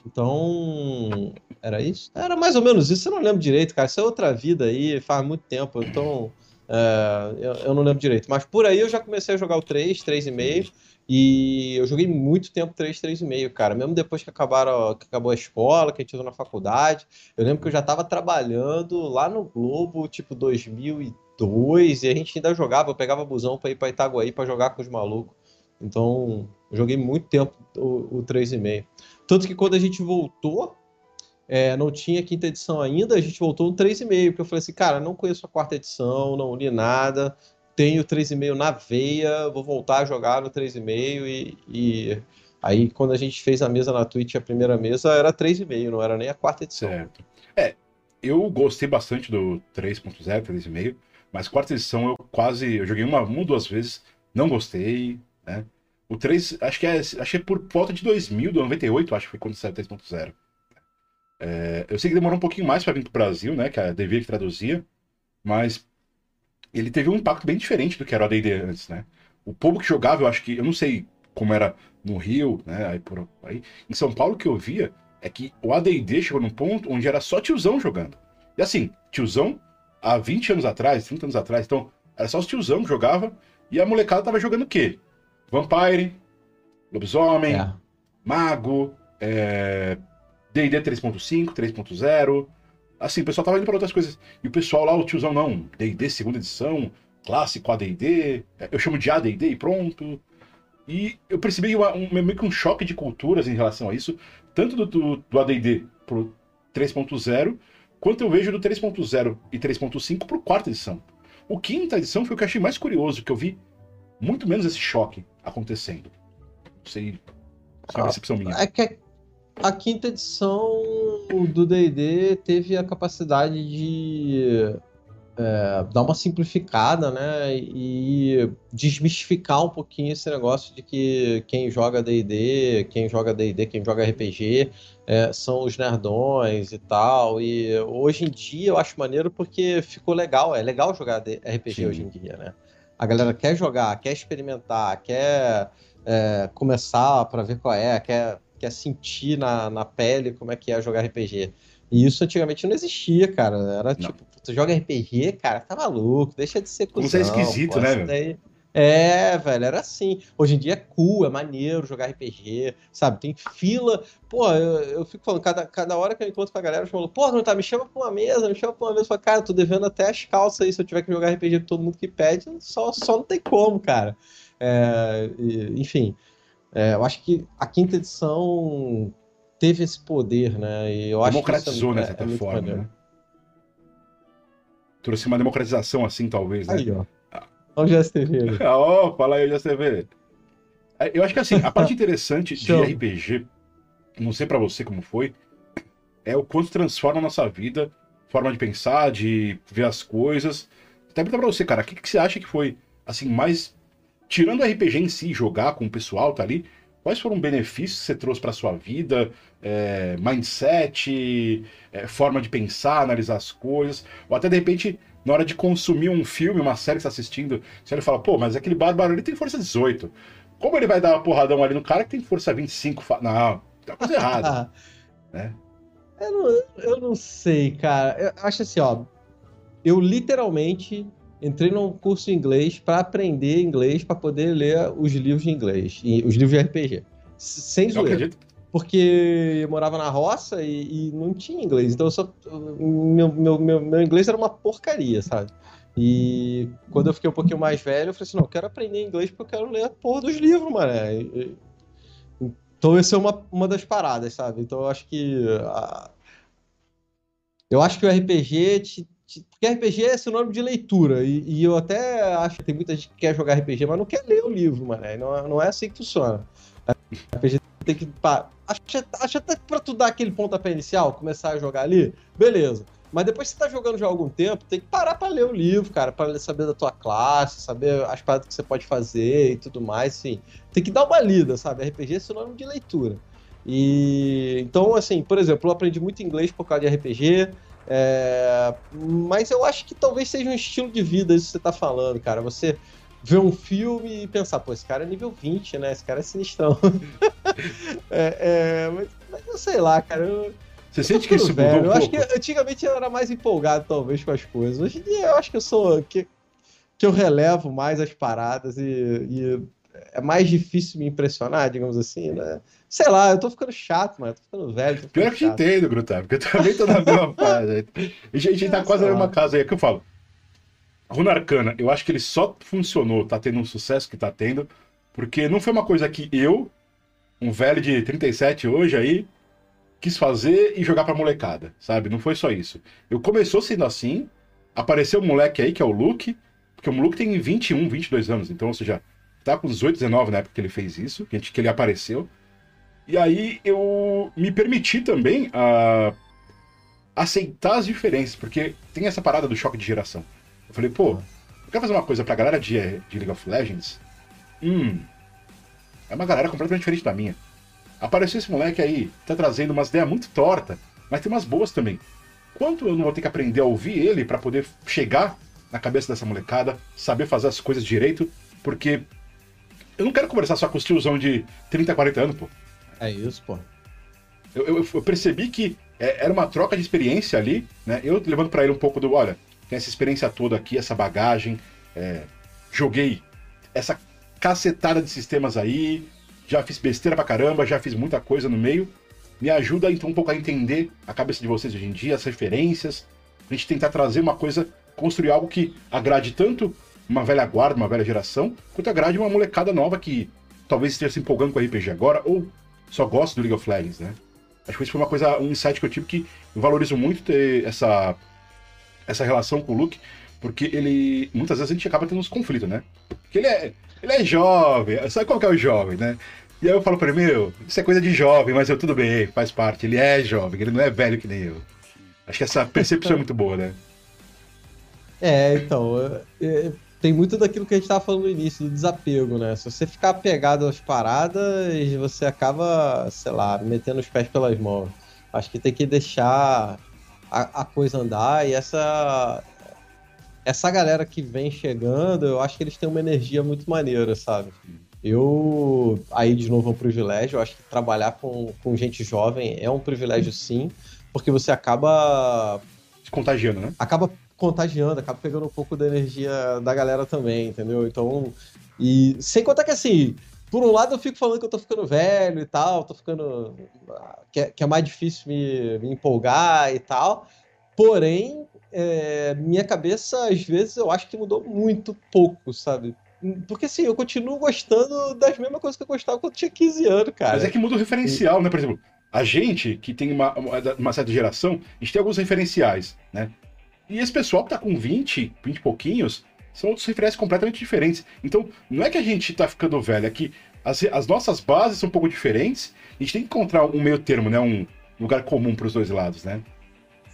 Então, era isso? Era mais ou menos isso, eu não lembro direito, cara. Isso é outra vida aí, faz muito tempo, então é, eu, eu, não lembro direito. Mas por aí eu já comecei a jogar o 3, 3,5, e eu joguei muito tempo 3, 3,5, cara. Mesmo depois que, acabaram, que acabou a escola, que a gente entrou na faculdade. Eu lembro que eu já estava trabalhando lá no Globo, tipo 2002, e a gente ainda jogava, eu pegava busão para ir para Itaguaí para jogar com os malucos. Então, joguei muito tempo o, o 3,5. Tanto que quando a gente voltou, é, não tinha quinta edição ainda, a gente voltou no 3,5, porque eu falei assim, cara, não conheço a quarta edição, não li nada, tenho 3,5 na veia, vou voltar a jogar no 3,5 e, e aí quando a gente fez a mesa na Twitch, a primeira mesa era 3,5, não era nem a quarta edição. Certo. É, eu gostei bastante do 3.0, 3,5, mas quarta edição eu quase, eu joguei uma, uma duas vezes, não gostei, né? O 3, acho que é, acho que é por volta de 2000, do 98, acho que foi quando saiu o 3.0. É, eu sei que demorou um pouquinho mais para vir pro Brasil, né? Que a Devir que traduzia, mas ele teve um impacto bem diferente do que era o AD&D antes, né? O povo que jogava, eu acho que, eu não sei como era no Rio, né? Aí por aí, em São Paulo que eu via é que o AD&D chegou num ponto onde era só tiozão jogando. E assim, tiozão há 20 anos atrás, 30 anos atrás, então era só os tiozão que jogava e a molecada tava jogando o quê? Vampire, Lobisomem, é. Mago, D&D é, 3.5, 3.0. Assim, o pessoal tava indo para outras coisas. E o pessoal lá, o tiozão, não, D&D segunda edição, clássico AD&D, é, eu chamo de AD&D e pronto. E eu percebi uma, um, meio que um choque de culturas em relação a isso, tanto do, do, do AD&D pro 3.0, quanto eu vejo do 3.0 e 3.5 pro quarta edição. O quinta edição foi o que eu achei mais curioso, que eu vi muito menos esse choque acontecendo. Não sei se é uma percepção minha. É que a quinta edição do D&D teve a capacidade de é, dar uma simplificada, né? E desmistificar um pouquinho esse negócio de que quem joga D&D, quem joga D&D, quem joga RPG é, são os nerdões e tal. E hoje em dia eu acho maneiro porque ficou legal. É legal jogar RPG Sim. hoje em dia, né? A galera quer jogar, quer experimentar, quer é, começar para ver qual é, quer, quer sentir na, na pele como é que é jogar RPG. E isso antigamente não existia, cara. Era não. tipo, tu joga RPG, cara, tá maluco, deixa de ser cuzão. Como é esquisito, pô, né, daí... É, velho, era assim. Hoje em dia é cool, é maneiro jogar RPG, sabe? Tem fila. Pô, eu, eu fico falando, cada, cada hora que eu encontro com a galera, eu falo, pô, não tá, me chama pra uma mesa, me chama pra uma mesa. Eu falo, cara, eu tô devendo até as calças aí. Se eu tiver que jogar RPG com todo mundo que pede, só, só não tem como, cara. É, enfim, é, eu acho que a quinta edição teve esse poder, né? E eu Democratizou, é, de certa é forma, né? Trouxe uma democratização assim, talvez, né? Aí, ó. Olha o GSTV. (laughs) Ó, oh, fala aí o GSTV. É, eu acho que assim, a parte (laughs) interessante de RPG, não sei para você como foi, é o quanto transforma a nossa vida, forma de pensar, de ver as coisas. Até perguntar pra você, cara, o que, que você acha que foi, assim, mais. Tirando o RPG em si, jogar com o pessoal, tá ali, quais foram benefícios que você trouxe para sua vida? É, mindset, é, forma de pensar, analisar as coisas, ou até de repente na hora de consumir um filme, uma série que você está assistindo, você olha e fala, pô, mas aquele bárbaro ali tem força 18. Como ele vai dar uma porradão ali no cara que tem força 25? Não, tem coisa errada. (laughs) né? eu, não, eu não sei, cara. Eu acho assim, ó. Eu literalmente entrei num curso de inglês para aprender inglês, para poder ler os livros de inglês, os livros de RPG. Sem zoeira. Porque eu morava na roça e, e não tinha inglês. Então só, meu, meu, meu, meu, inglês era uma porcaria, sabe? E quando eu fiquei um pouquinho mais velho, eu falei assim: não, eu quero aprender inglês porque eu quero ler a porra dos livros, mano. Então, essa é uma, uma das paradas, sabe? Então, eu acho que. A... Eu acho que o RPG te, porque RPG é sinônimo de leitura, e, e, eu até acho que tem muita gente que quer jogar RPG, mas não quer ler o livro, mano. Não, não é assim que funciona. RPG tem que. Acho até que pra tu dar aquele pontapé inicial, começar a jogar ali, beleza. Mas depois que você tá jogando já há algum tempo, tem que parar pra ler o livro, cara, pra saber da tua classe, saber as paradas que você pode fazer e tudo mais, assim. Tem que dar uma lida, sabe? RPG é sinônimo de leitura. E então, assim, por exemplo, eu aprendi muito inglês por causa de RPG. É, mas eu acho que talvez seja um estilo de vida isso que você tá falando, cara. Você ver um filme e pensar, pô, esse cara é nível 20, né? Esse cara é sinistrão. (laughs) é, é, mas, mas eu sei lá, cara. Eu, você sente que isso velho. mudou um Eu acho que antigamente eu era mais empolgado, talvez, com as coisas. Hoje em dia eu acho que eu sou. que, que eu relevo mais as paradas e, e é mais difícil me impressionar, digamos assim, né? Sei lá, eu tô ficando chato, mano. Tô ficando velho. Tô ficando Pior que eu te entendo, Grutavo, porque eu também tô na mesma (laughs) fase. A gente, tá quase na mesma casa aí. É que eu falo. Runa Arcana, eu acho que ele só funcionou, tá tendo um sucesso que tá tendo, porque não foi uma coisa que eu, um velho de 37 hoje aí, quis fazer e jogar pra molecada, sabe? Não foi só isso. Eu começou sendo assim, apareceu um moleque aí, que é o Luke, porque o Luke tem 21, 22 anos, então, ou seja, tá com 18, 19 na época que ele fez isso, que, ele apareceu. E aí eu me permiti também uh, aceitar as diferenças, porque tem essa parada do choque de geração. Eu falei, pô, eu quero fazer uma coisa pra galera de, de League of Legends. Hum, é uma galera completamente diferente da minha. Apareceu esse moleque aí, tá trazendo umas ideias muito torta, mas tem umas boas também. Quanto eu não vou ter que aprender a ouvir ele para poder chegar na cabeça dessa molecada, saber fazer as coisas direito, porque eu não quero conversar só com os tiozão de 30, 40 anos, pô. É isso, pô. Eu, eu, eu percebi que é, era uma troca de experiência ali, né? Eu levando para ele um pouco do, olha, tem essa experiência toda aqui, essa bagagem, é, joguei essa cacetada de sistemas aí, já fiz besteira pra caramba, já fiz muita coisa no meio. Me ajuda então um pouco a entender a cabeça de vocês hoje em dia, as referências, a gente tentar trazer uma coisa, construir algo que agrade tanto uma velha guarda, uma velha geração, quanto agrade uma molecada nova que talvez esteja se empolgando com RPG agora, ou só gosto do League of Legends, né? Acho que isso foi uma coisa, um insight que eu tive que eu valorizo muito ter essa, essa relação com o Luke, porque ele. Muitas vezes a gente acaba tendo uns conflitos, né? Porque ele é, ele é jovem, sabe qual que é o jovem, né? E aí eu falo pra ele, meu, isso é coisa de jovem, mas eu tudo bem, faz parte. Ele é jovem, ele não é velho que nem eu. Acho que essa percepção é muito boa, né? É, então, é, tem muito daquilo que a gente estava falando no início, do desapego, né? Se você ficar apegado às paradas, você acaba, sei lá, metendo os pés pelas mãos. Acho que tem que deixar a, a coisa andar e essa essa galera que vem chegando, eu acho que eles têm uma energia muito maneira, sabe? Eu, aí de novo é um privilégio, eu acho que trabalhar com, com gente jovem é um privilégio sim, porque você acaba. Se contagiando, né? Acaba contagiando, acaba pegando um pouco da energia da galera também, entendeu? Então. E sem contar que assim, por um lado eu fico falando que eu tô ficando velho e tal, tô ficando. que é, que é mais difícil me, me empolgar e tal. Porém, é, minha cabeça, às vezes, eu acho que mudou muito pouco, sabe? Porque assim, eu continuo gostando das mesmas coisas que eu gostava quando tinha 15 anos, cara. Mas é que muda o referencial, e... né? Por exemplo, a gente que tem uma, uma, certa geração, a gente tem alguns referenciais, né? E esse pessoal que tá com 20, 20 e pouquinhos, são outros referenciais completamente diferentes. Então, não é que a gente tá ficando velho, é que as, as nossas bases são um pouco diferentes. A gente tem que encontrar um meio termo, né? Um lugar comum para os dois lados, né?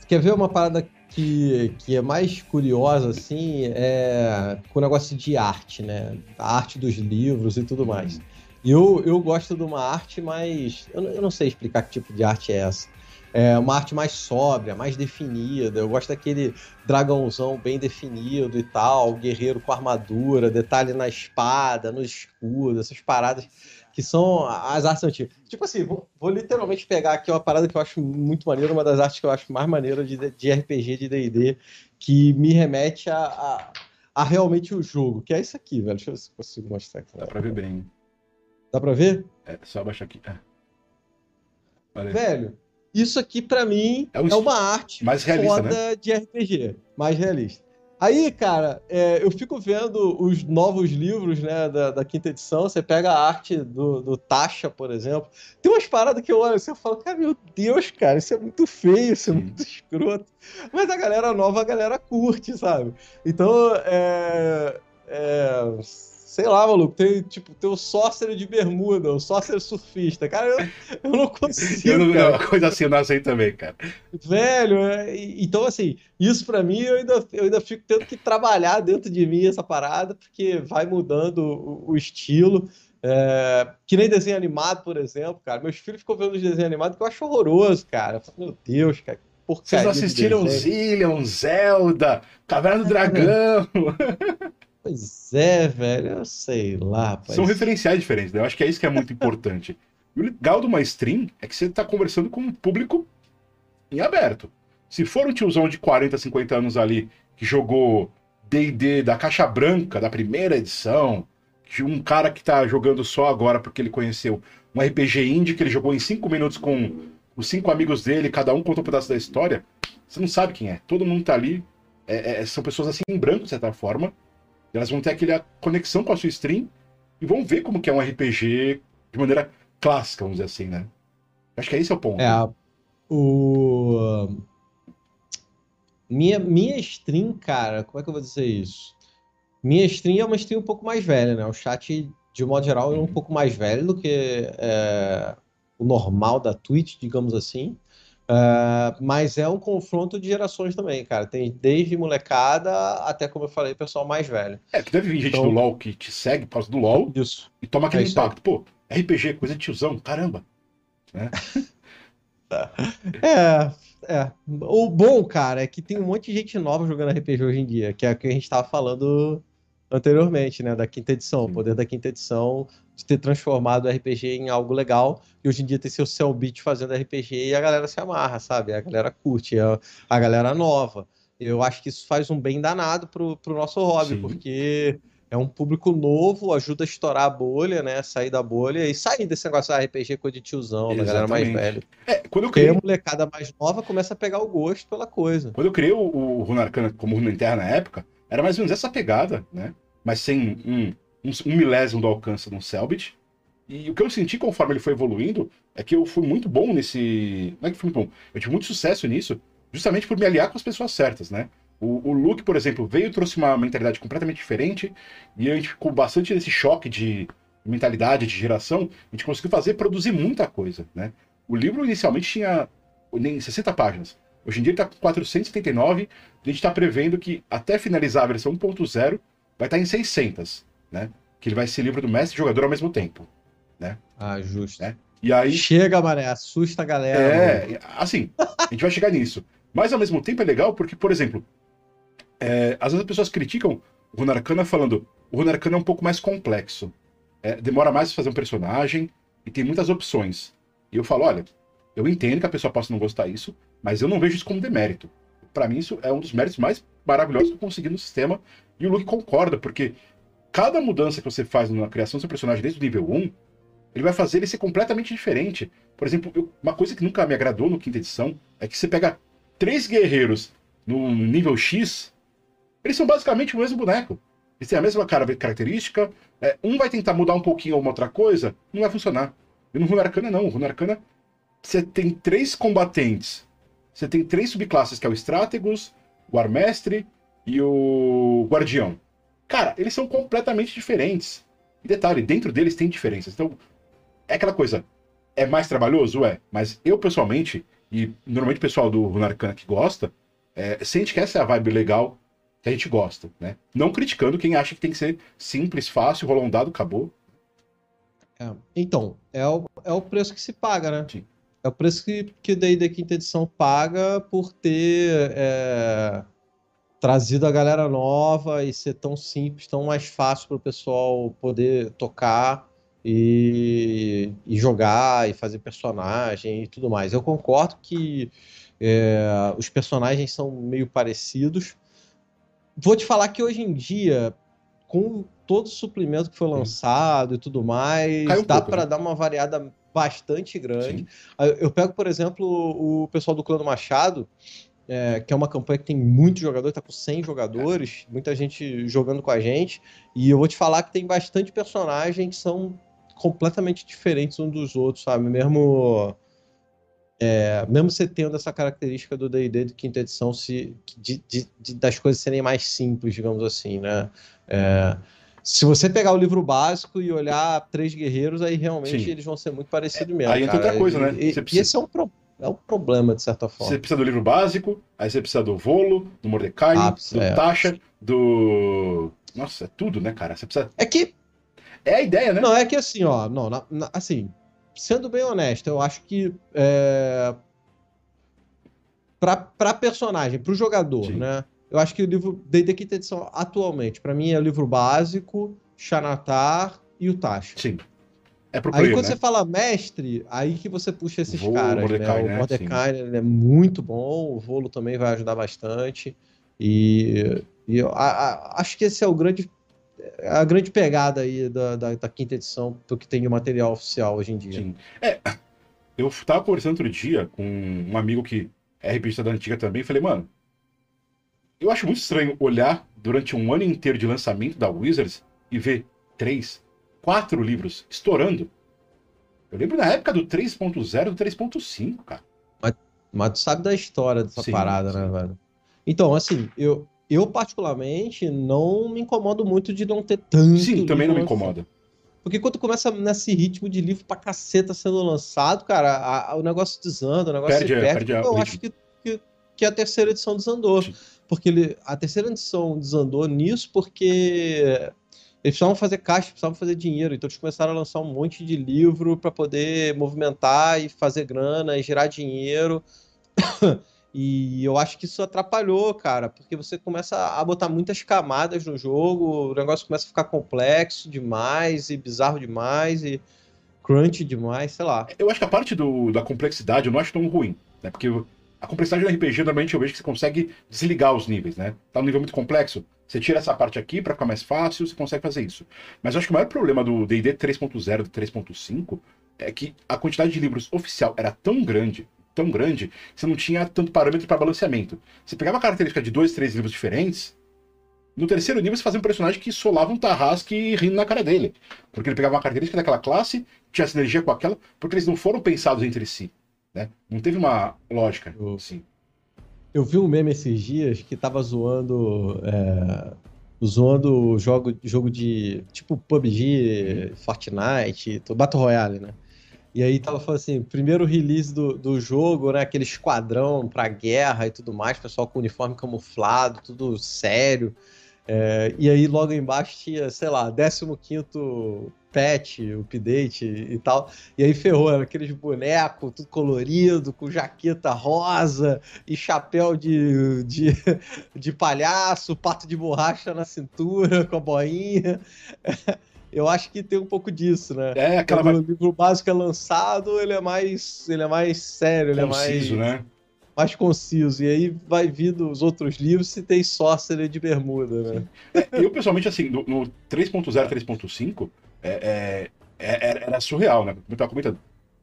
Quer ver uma parada que, que é mais curiosa, assim, é com o negócio de arte, né? A arte dos livros e tudo mais. E eu, eu gosto de uma arte mais. Eu, eu não sei explicar que tipo de arte é essa. É uma arte mais sóbria, mais definida. Eu gosto daquele dragãozão bem definido e tal, guerreiro com armadura, detalhe na espada, no escudo, essas paradas que são as artes antigas. Tipo assim, vou, vou, literalmente pegar aqui uma parada que eu acho muito maneira, uma das artes que eu acho mais maneira de, de RPG, de D&D, que me remete a, a, a, realmente o jogo, que é isso aqui, velho. Deixa eu ver se consigo mostrar aqui. Dá pra ver bem. Dá pra ver? É, só abaixar aqui. É. Velho, isso aqui para mim é, um é, uma arte mais realista, foda né? de RPG, mais realista. Aí, cara, é, eu fico vendo os novos livros, né, da, da, quinta edição. Você pega a arte do, do Tasha, por exemplo. Tem umas paradas que eu olho assim e falo, cara, meu Deus, cara, isso é muito feio, isso é muito escroto. Mas a galera nova, a galera curte, sabe? Então, é, é sei lá, maluco, tem, tipo, tem o sócio de bermuda, o sócio surfista. Cara, eu, eu não consigo. eu não, cara. Uma coisa assim eu não sei também, cara. Velho, é, então, assim, isso para mim eu ainda, eu ainda fico tendo que trabalhar dentro de mim essa parada, porque vai mudando o, o estilo. É, que nem desenho animado, por exemplo, cara. Meus filhos ficam vendo os desenhos animados que eu acho horroroso, cara. Falo, Meu Deus, cara. Vocês não assistiram de Zillion, Zelda, Caverna do Dragão? (laughs) Pois é, velho, eu sei lá. São referenciais diferentes, né? Eu acho que é isso que é muito importante. E o legal de uma stream é que você está conversando com um público em aberto. Se for um tiozão de 40, 50 anos ali que jogou D&D da caixa branca da primeira edição, de um cara que está jogando só agora porque ele conheceu um RPG indie que ele jogou em 5 minutos com os cinco amigos dele, cada um conta um pedaço da história, você não sabe quem é. Todo mundo tá ali, é, é, são pessoas assim em branco, de certa forma, elas vão ter aquela conexão com a sua stream e vão ver como que é um RPG de maneira clássica, vamos dizer assim, né? Acho que esse é o ponto. É, o... Minha, minha stream, cara, como é que eu vou dizer isso? Minha stream é uma stream um pouco mais velha, né? O chat, de modo geral, é um uhum. pouco mais velho do que é, o normal da Twitch, digamos assim. Uh, mas é um confronto de gerações também, cara. Tem desde molecada até, como eu falei, pessoal mais velho. É, que deve vir gente então... do LoL que te segue por causa do LoL isso. e toma aquele é impacto. Pô, RPG, coisa de tiozão, caramba. Né? (laughs) é, é. O bom, cara, é que tem um monte de gente nova jogando RPG hoje em dia, que é o que a gente tava falando anteriormente, né? Da quinta edição. O poder da quinta edição de ter transformado o RPG em algo legal e hoje em dia ter seu Cellbit fazendo RPG e a galera se amarra, sabe? A galera curte, a, a galera nova. Eu acho que isso faz um bem danado pro, pro nosso hobby, Sim. porque é um público novo, ajuda a estourar a bolha, né? Sair da bolha e sair desse negócio de RPG com de tiozão, Exatamente. da galera mais velha. É, quando eu criei... a molecada mais nova começa a pegar o gosto pela coisa. Quando eu criei o, o Runa Arcana como Runa Interna na época, era mais ou menos essa pegada, né? Mas sem um um, um milésimo do alcance de um Selbit. E o que eu senti conforme ele foi evoluindo é que eu fui muito bom nesse. Não é que fui muito bom, eu tive muito sucesso nisso, justamente por me aliar com as pessoas certas, né? O, o Luke, por exemplo, veio e trouxe uma mentalidade completamente diferente, e a gente ficou bastante nesse choque de mentalidade, de geração, a gente conseguiu fazer, produzir muita coisa, né? O livro inicialmente tinha nem 60 páginas. Hoje em dia ele está com 479, a gente está prevendo que até finalizar a versão 1.0 vai estar tá em 600, né? Que ele vai ser livro do mestre e jogador ao mesmo tempo, né? Ah, justo. Né? E aí... Chega, Maré, assusta a galera. É, mano. assim, a gente vai chegar nisso. Mas ao mesmo tempo é legal porque, por exemplo, é, às vezes as pessoas criticam o Runarcana falando o Runarcana é um pouco mais complexo. É, demora mais fazer um personagem e tem muitas opções. E eu falo, olha, eu entendo que a pessoa possa não gostar disso, mas eu não vejo isso como demérito. Para mim, isso é um dos méritos mais maravilhosos que eu consegui no sistema. E o Luke concorda, porque cada mudança que você faz na criação do seu personagem desde o nível 1, ele vai fazer ele ser completamente diferente. Por exemplo, eu, uma coisa que nunca me agradou no quinta edição é que você pega três guerreiros no nível X, eles são basicamente o mesmo boneco. Eles têm a mesma cara, característica. É, um vai tentar mudar um pouquinho uma outra coisa, não vai funcionar. E no Rune Arcana, não. O Rune Arcana, você tem três combatentes. Você tem três subclasses, que é o Strategos, o Armestre e o Guardião. Cara, eles são completamente diferentes. E detalhe, dentro deles tem diferenças. Então, é aquela coisa. É mais trabalhoso? É. Mas eu, pessoalmente, e normalmente o pessoal do Runarcana que gosta, é, sente que essa é a vibe legal que a gente gosta, né? Não criticando quem acha que tem que ser simples, fácil, rolou um dado, acabou. É, então, é o, é o preço que se paga, né? Sim. É o preço que, que o D&D Quinta Edição paga por ter é, trazido a galera nova e ser tão simples, tão mais fácil para o pessoal poder tocar e, e, jogar e fazer personagem e tudo mais. Eu concordo que é, os personagens são meio parecidos. Vou te falar que hoje em dia, com todo o suplemento que foi lançado Sim. e tudo mais, dá para né? dar uma variada bastante grande. Sim. Eu pego, por exemplo, o pessoal do Clã do Machado, é, que é uma campanha que tem muito jogador, tá com 100 jogadores, muita gente jogando com a gente, e eu vou te falar que tem bastante personagens que são completamente diferentes uns dos outros, sabe? Mesmo é, mesmo você tendo essa característica do D&D de quinta edição se, de, de, de, das coisas serem mais simples, digamos assim, né? É, se você pegar o livro básico e olhar três guerreiros, aí realmente Sim. eles vão ser muito parecidos mesmo. Aí entra outra coisa, né? E, precisa... e esse é um, pro... é um problema, de certa forma. Você precisa do livro básico, aí você precisa do Volo, do Mordecai, ah, do é. Tasha, do. Nossa, é tudo, né, cara? Você precisa. É que é a ideia, né? Não, é que assim, ó, não, na, na, assim, sendo bem honesto, eu acho que é, para personagem, para o jogador, Sim. né? Eu acho que o livro desde a quinta edição atualmente, para mim é o livro básico, Xanatar e o Tash. Sim. É pro player, aí quando né? você fala mestre, aí que você puxa esses Volo, caras, Mordecai, né? O Mordecai né? é muito bom, o Volo também vai ajudar bastante. E, e eu a, a, acho que esse é o grande a grande pegada aí da, da, da, quinta edição do que tem de material oficial hoje em dia. Sim. É, eu tava conversando outro dia com um amigo que é repista da antiga também, falei, mano, eu acho muito estranho olhar durante um ano inteiro de lançamento da Wizards e ver três, quatro livros estourando. Eu lembro na época do 3.0 do 3.5, cara. Mas, mas tu sabe da história dessa sim, parada, né, sim. né, velho? Então, assim, eu, eu, particularmente, não me incomodo muito de não ter tanto. Sim, também não me incomoda. Porque quando começa nesse ritmo de livro pra caceta sendo lançado, cara, a, a, o negócio desanda, o negócio perde, se perde. perde eu acho que, que, que, a terceira edição desandou. Sim. Porque ele, a terceira edição desandou nisso porque eles precisavam fazer caixa, precisavam fazer dinheiro. Então eles começaram a lançar um monte de livro para poder movimentar e fazer grana e gerar dinheiro. (coughs) E eu acho que isso atrapalhou, cara, porque você começa a botar muitas camadas no jogo, o negócio começa a ficar complexo demais e bizarro demais e crunch demais, sei lá. Eu acho que a parte do, da complexidade eu não acho tão ruim, né? Porque a complexidade do RPG normalmente eu vejo que você consegue desligar os níveis, né? Tá um nível muito complexo, você tira essa parte aqui para ficar mais fácil, você consegue fazer isso. Mas eu acho que o maior problema do D&D 3.0 do 3.5 é que a quantidade de livros oficial era tão grande tão grande que você não tinha tanto parâmetro para balanceamento. Você pegava uma característica de dois, três livros diferentes, no terceiro nível você fazia um personagem que solava um tarrasque rindo na cara dele. Porque ele pegava uma característica daquela classe, tinha sinergia com aquela, porque eles não foram pensados entre si. Né? Não teve uma lógica. Eu, assim. eu vi um meme esses dias que tava zoando. É, zoando jogo, jogo de. tipo PUBG, Fortnite, Battle Royale, né? E aí tava falando assim, primeiro release do, do jogo, né? Aquele esquadrão pra guerra e tudo mais, pessoal com uniforme camuflado, tudo sério. É, e aí logo embaixo tinha, sei lá, 15 patch, update e tal. E aí ferrou, era aqueles bonecos, tudo colorido, com jaqueta rosa e chapéu de, de, de palhaço, pato de borracha na cintura, com a boinha. Eu acho que tem um pouco disso, né? É, aquela. Quando o livro básico é lançado, ele é mais, ele é mais sério, ele Conciso, é mais. né? mais conciso. E aí vai vindo os outros livros se tem Sorcerer de bermuda, né? É, eu, pessoalmente, assim, no, no 3.0, 3.5, é, é, é, era surreal, né? Como eu tava comentando.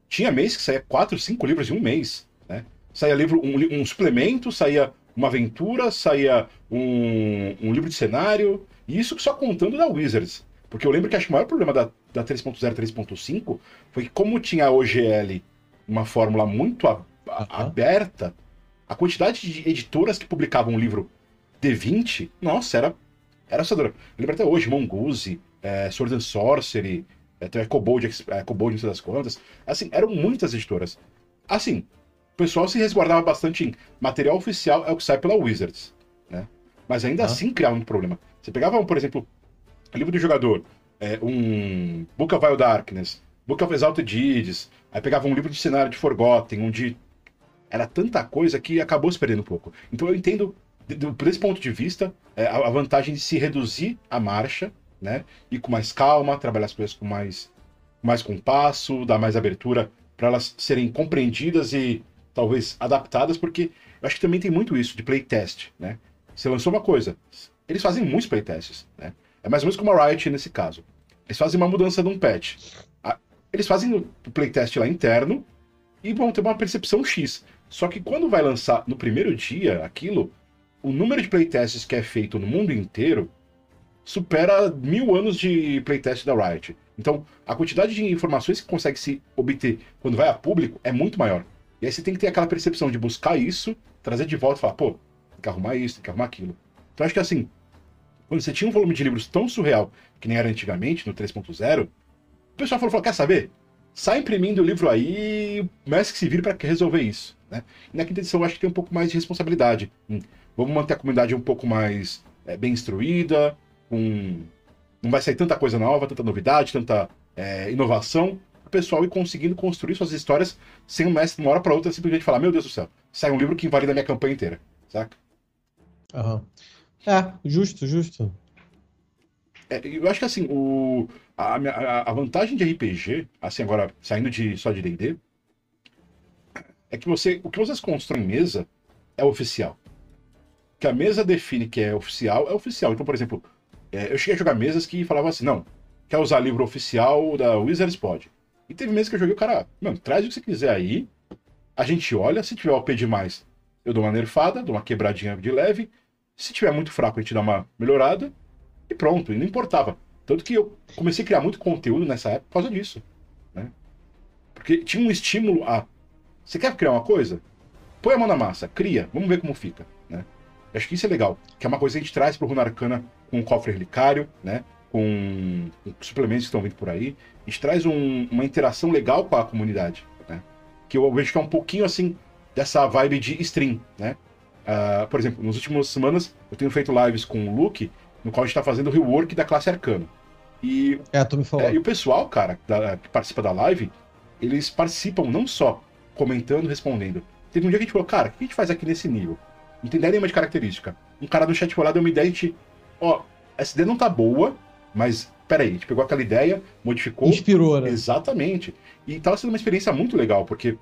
Tinha mês que saía 4, 5 livros em um mês, né? Saía livro, um, um suplemento, saía uma aventura, saía um, um livro de cenário, e isso só contando da Wizards. Porque eu lembro que acho que o maior problema da, da 3.0 3.5 foi que como tinha a OGL uma fórmula muito a, a, aberta, a quantidade de editoras que publicavam um livro D20, nossa, era, era assustadora. Eu lembro até hoje, Mongoose, é, Sword and Sorcery, é, até Kobold, é, Kobold, não sei das quantas. Assim, eram muitas editoras. Assim, o pessoal se resguardava bastante em material oficial é o que sai pela Wizards, né? Mas ainda ah. assim criava um problema. Você pegava, por exemplo, livro do jogador, é, um Book of Wild Darkness, Book of Exalted Deeds, aí pegava um livro de cenário de Forgotten, onde era tanta coisa que acabou se perdendo um pouco. Então eu entendo, por esse ponto de vista, é, a vantagem de se reduzir a marcha, né? E com mais calma, trabalhar as coisas com mais, mais compasso, dar mais abertura para elas serem compreendidas e talvez adaptadas, porque eu acho que também tem muito isso de playtest, né? Você lançou uma coisa, eles fazem muitos playtests, né? É mais ou menos como a Riot nesse caso. Eles fazem uma mudança de um patch. Eles fazem o playtest lá interno e vão ter uma percepção X. Só que quando vai lançar no primeiro dia aquilo, o número de playtests que é feito no mundo inteiro supera mil anos de playtest da Riot. Então, a quantidade de informações que consegue se obter quando vai a público é muito maior. E aí você tem que ter aquela percepção de buscar isso, trazer de volta e falar, pô, tem que arrumar isso, tem que arrumar aquilo. Então, acho que assim, quando você tinha um volume de livros tão surreal que nem era antigamente, no 3.0, o pessoal falou, falou, quer saber? Sai imprimindo o livro aí, mas que se vire para resolver isso. Né? E na quinta edição eu acho que tem um pouco mais de responsabilidade. Hum, vamos manter a comunidade um pouco mais é, bem instruída, com... não vai sair tanta coisa nova, tanta novidade, tanta é, inovação. O pessoal ir conseguindo construir suas histórias sem o mestre, de uma hora para outra, simplesmente falar: Meu Deus do céu, sai um livro que invalida a minha campanha inteira. Saca? Uhum. É, justo, justo. É, eu acho que assim, o, a, a, a, vantagem de RPG, assim, agora saindo de, só de DD, é que você, o que vocês constroem em mesa é oficial. Que a mesa define que é oficial, é oficial. Então, por exemplo, é, eu cheguei a jogar mesas que falavam assim: não, quer usar livro oficial da Wizards? Pode. E teve mesas que eu joguei o cara, mano, traz o que você quiser aí, a gente olha, se tiver OP demais, eu dou uma nerfada, dou uma quebradinha de leve. Se tiver muito fraco, a gente dá uma melhorada e pronto, e não importava. Tanto que eu comecei a criar muito conteúdo nessa época por causa disso. Né? Porque tinha um estímulo a você quer criar uma coisa? Põe a mão na massa, cria, vamos ver como fica. Né? Acho que isso é legal, que é uma coisa que a gente traz para o Runa Arcana com o cofre relicário, né? com, com suplementos que estão vindo por aí. A gente traz um, uma interação legal com a comunidade. Né? Que eu vejo que é um pouquinho assim dessa vibe de stream. Né? Uh, por exemplo, nas últimas semanas eu tenho feito lives com o Luke, no qual a gente está fazendo o rework da classe Arcano. E, é, tu me falou. É, e o pessoal, cara, da, que participa da live, eles participam não só comentando, respondendo. Teve um dia que a gente falou, cara, o que a gente faz aqui nesse nível? Não tem ideia nenhuma de característica. Um cara do chat lá deu uma ideia a gente, ó, essa ideia não tá boa, mas peraí, a gente pegou aquela ideia, modificou. Inspirou, né? Exatamente. E tava sendo uma experiência muito legal, porque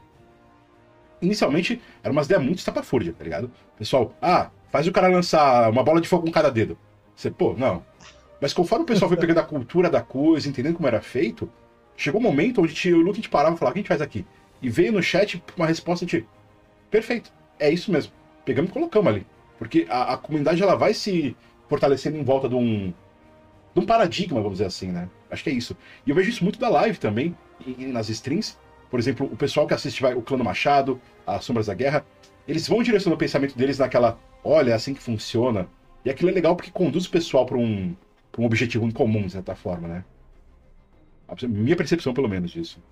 inicialmente era uma ideia muito estapafúrdia, tá ligado? Pessoal, ah, faz o cara lançar uma bola de fogo com cada dedo. Você, pô, não. Mas conforme o pessoal foi pegando a cultura da coisa, entendendo como era feito, chegou um momento onde o Luke te parava e falava, o que a gente faz aqui? E veio no chat uma resposta de perfeito, é isso mesmo. Pegamos e colocamos ali. Porque a, a comunidade ela vai se fortalecendo em volta de um, de um paradigma, vamos dizer assim, né? Acho que é isso. E eu vejo isso muito da live também, e, nas streams. Por exemplo, o pessoal que assiste vai, o Clã do Machado, as Sombras da Guerra, eles vão direcionando o pensamento deles naquela, olha, é assim que funciona. E aquilo é legal porque conduz o pessoal para um, um objetivo em comum, de certa forma, né? A minha percepção, pelo menos, disso.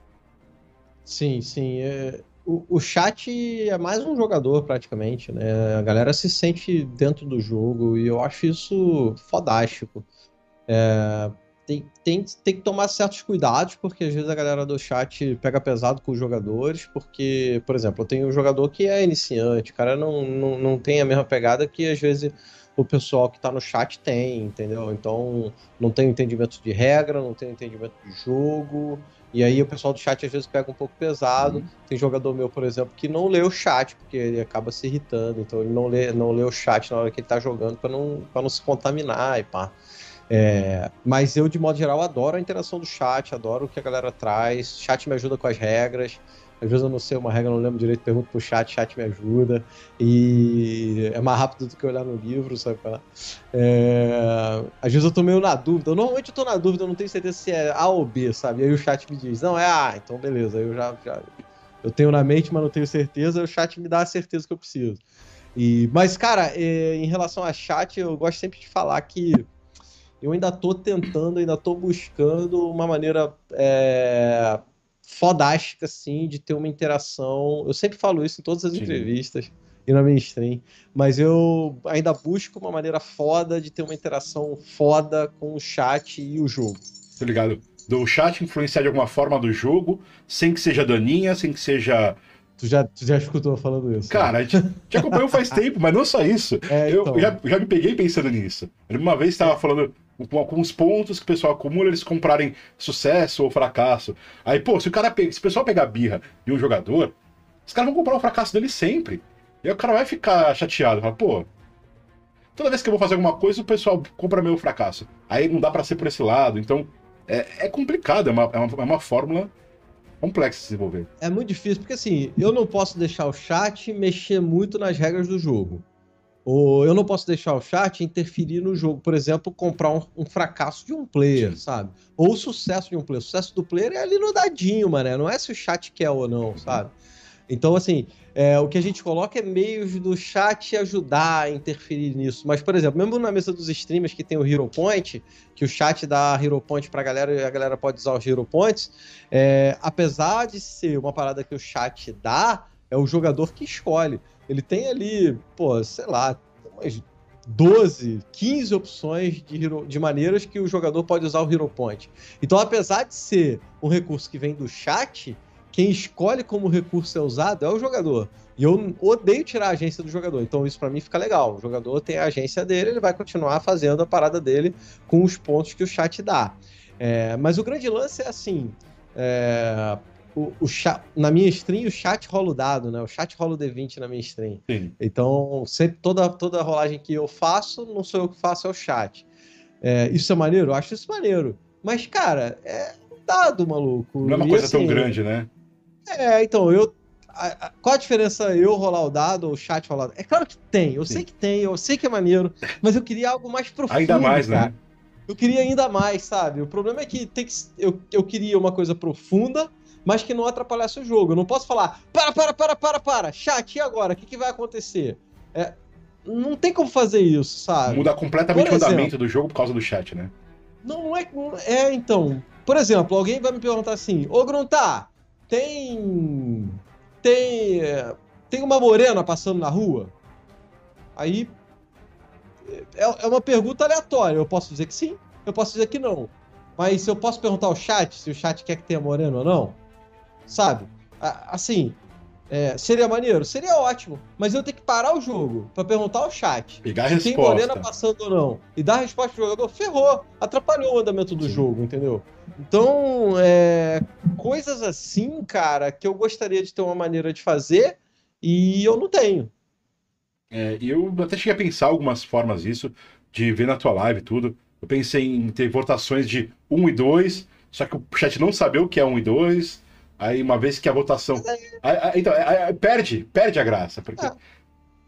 Sim, sim. É, o, chat é mais um jogador, praticamente, né? A galera se sente dentro do jogo e eu acho isso fodástico. É, tem, tem, tem que tomar certos cuidados, porque às vezes a galera do chat pega pesado com os jogadores, porque, por exemplo, eu tenho um jogador que é iniciante, o cara não, não, não tem a mesma pegada que às vezes o pessoal que está no chat tem, entendeu? Então não tem entendimento de regra, não tem entendimento de jogo, e aí o pessoal do chat às vezes pega um pouco pesado. Uhum. Tem jogador meu, por exemplo, que não lê o chat, porque ele acaba se irritando, então ele não lê, não lê o chat na hora que ele está jogando para não, não se contaminar e pá. É, mas eu, de modo geral, adoro a interação do chat, adoro o que a galera traz. O chat me ajuda com as regras. Às vezes eu não sei uma regra, não lembro direito, pergunto pro chat, chat me ajuda. E é mais rápido do que olhar no livro, sabe? É... Às vezes eu tô meio na dúvida. Normalmente eu tô na dúvida, eu não tenho certeza se é A ou B, sabe? E aí o chat me diz, não, é A, então beleza. Aí eu já, já... Eu tenho na mente, mas não tenho certeza, o chat me dá a certeza que eu preciso. E... Mas, cara, é, em relação a chat, eu gosto sempre de falar que eu ainda tô tentando, ainda tô buscando uma maneira é, fodástica, assim, de ter uma interação. Eu sempre falo isso em todas as Sim. entrevistas e na minha stream, mas eu ainda busco uma maneira foda de ter uma interação foda com o chat e o jogo. Tô ligado. Do chat influenciar de alguma forma do jogo, sem que seja daninha, sem que seja Tu já, tu já escutou falando isso? Cara, né? te, acompanhou faz (laughs) tempo, mas não só isso. É, então. Eu já, já me peguei pensando nisso. Uma vez estava falando com alguns pontos que o pessoal acumula, eles comprarem sucesso ou fracasso. Aí, pô, se o cara se o pessoal pegar birra de um jogador, os caras vão comprar o fracasso dele sempre. E aí o cara vai ficar chateado, fala, pô, toda vez que eu vou fazer alguma coisa, o pessoal compra meu fracasso. Aí não dá para ser por esse lado. Então, é, é complicado, é uma, é uma, é uma fórmula complexa de se desenvolver. É muito difícil, porque assim, eu não posso deixar o chat mexer muito nas regras do jogo. Ou eu não posso deixar o chat interferir no jogo. Por exemplo, comprar um, um fracasso de um player, Sim. sabe? Ou o sucesso de um player. O sucesso do player é ali no dadinho, mané. Não é se o chat quer ou não, sabe? Então, assim, é, o que a gente coloca é meios do chat ajudar a interferir nisso. Mas, por exemplo, mesmo na mesa dos streamers que tem o Hero Point, que o chat dá Hero Point pra galera e a galera pode usar os Hero Points, é, apesar de ser uma parada que o chat dá, é o jogador que escolhe. Ele tem ali, pô, sei lá, umas 12, 15 opções de, hero, de maneiras que o jogador pode usar o Hero Point. Então, apesar de ser um recurso que vem do chat, quem escolhe como o recurso é usado é o jogador. E eu odeio tirar a agência do jogador. Então isso para mim fica legal. O jogador tem a agência dele, ele vai continuar fazendo a parada dele com os pontos que o chat dá. É, mas o grande lance é assim: é, o, o chat, na minha stream, o chat rola o dado, né? O chat rola o D20 na minha stream. Sim. Então, sempre toda, toda rolagem que eu faço, não sou eu que faço, é o chat. É, isso é maneiro? Eu acho isso maneiro. Mas, cara, é um dado, maluco. Não é uma e, coisa assim, tão grande, né? É, então, eu. A, a, qual a diferença eu rolar o dado ou o chat rolar o dado? É claro que tem, eu Sim. sei que tem, eu sei que é maneiro, mas eu queria algo mais profundo. Ainda mais, né? cara. né? Eu queria ainda mais, sabe? O problema é que, tem que eu, eu queria uma coisa profunda, mas que não atrapalhasse o jogo. Eu não posso falar, para, para, para, para, para, chat, e agora? O que, que vai acontecer? É, não tem como fazer isso, sabe? Muda completamente o andamento do jogo por causa do chat, né? Não, não é. É, então. Por exemplo, alguém vai me perguntar assim: Ô Gruntar, tem. Tem. Tem uma morena passando na rua? Aí. É, é uma pergunta aleatória. Eu posso dizer que sim, eu posso dizer que não. Mas eu posso perguntar ao chat se o chat quer que tenha morena ou não? Sabe? Assim, é, seria maneiro? Seria ótimo. Mas eu tenho que parar o jogo para perguntar ao chat Pegar a se resposta. tem Morena passando ou não. E dar a resposta pro jogador, ferrou. Atrapalhou o andamento do Sim. jogo, entendeu? Então, é, coisas assim, cara, que eu gostaria de ter uma maneira de fazer e eu não tenho. É, eu até cheguei a pensar algumas formas disso, de ver na tua live tudo. Eu pensei em ter votações de 1 e 2, só que o chat não saber o que é 1 e 2 Aí, uma vez que a votação. Aí, aí, então, aí, perde, perde a graça. Porque ah,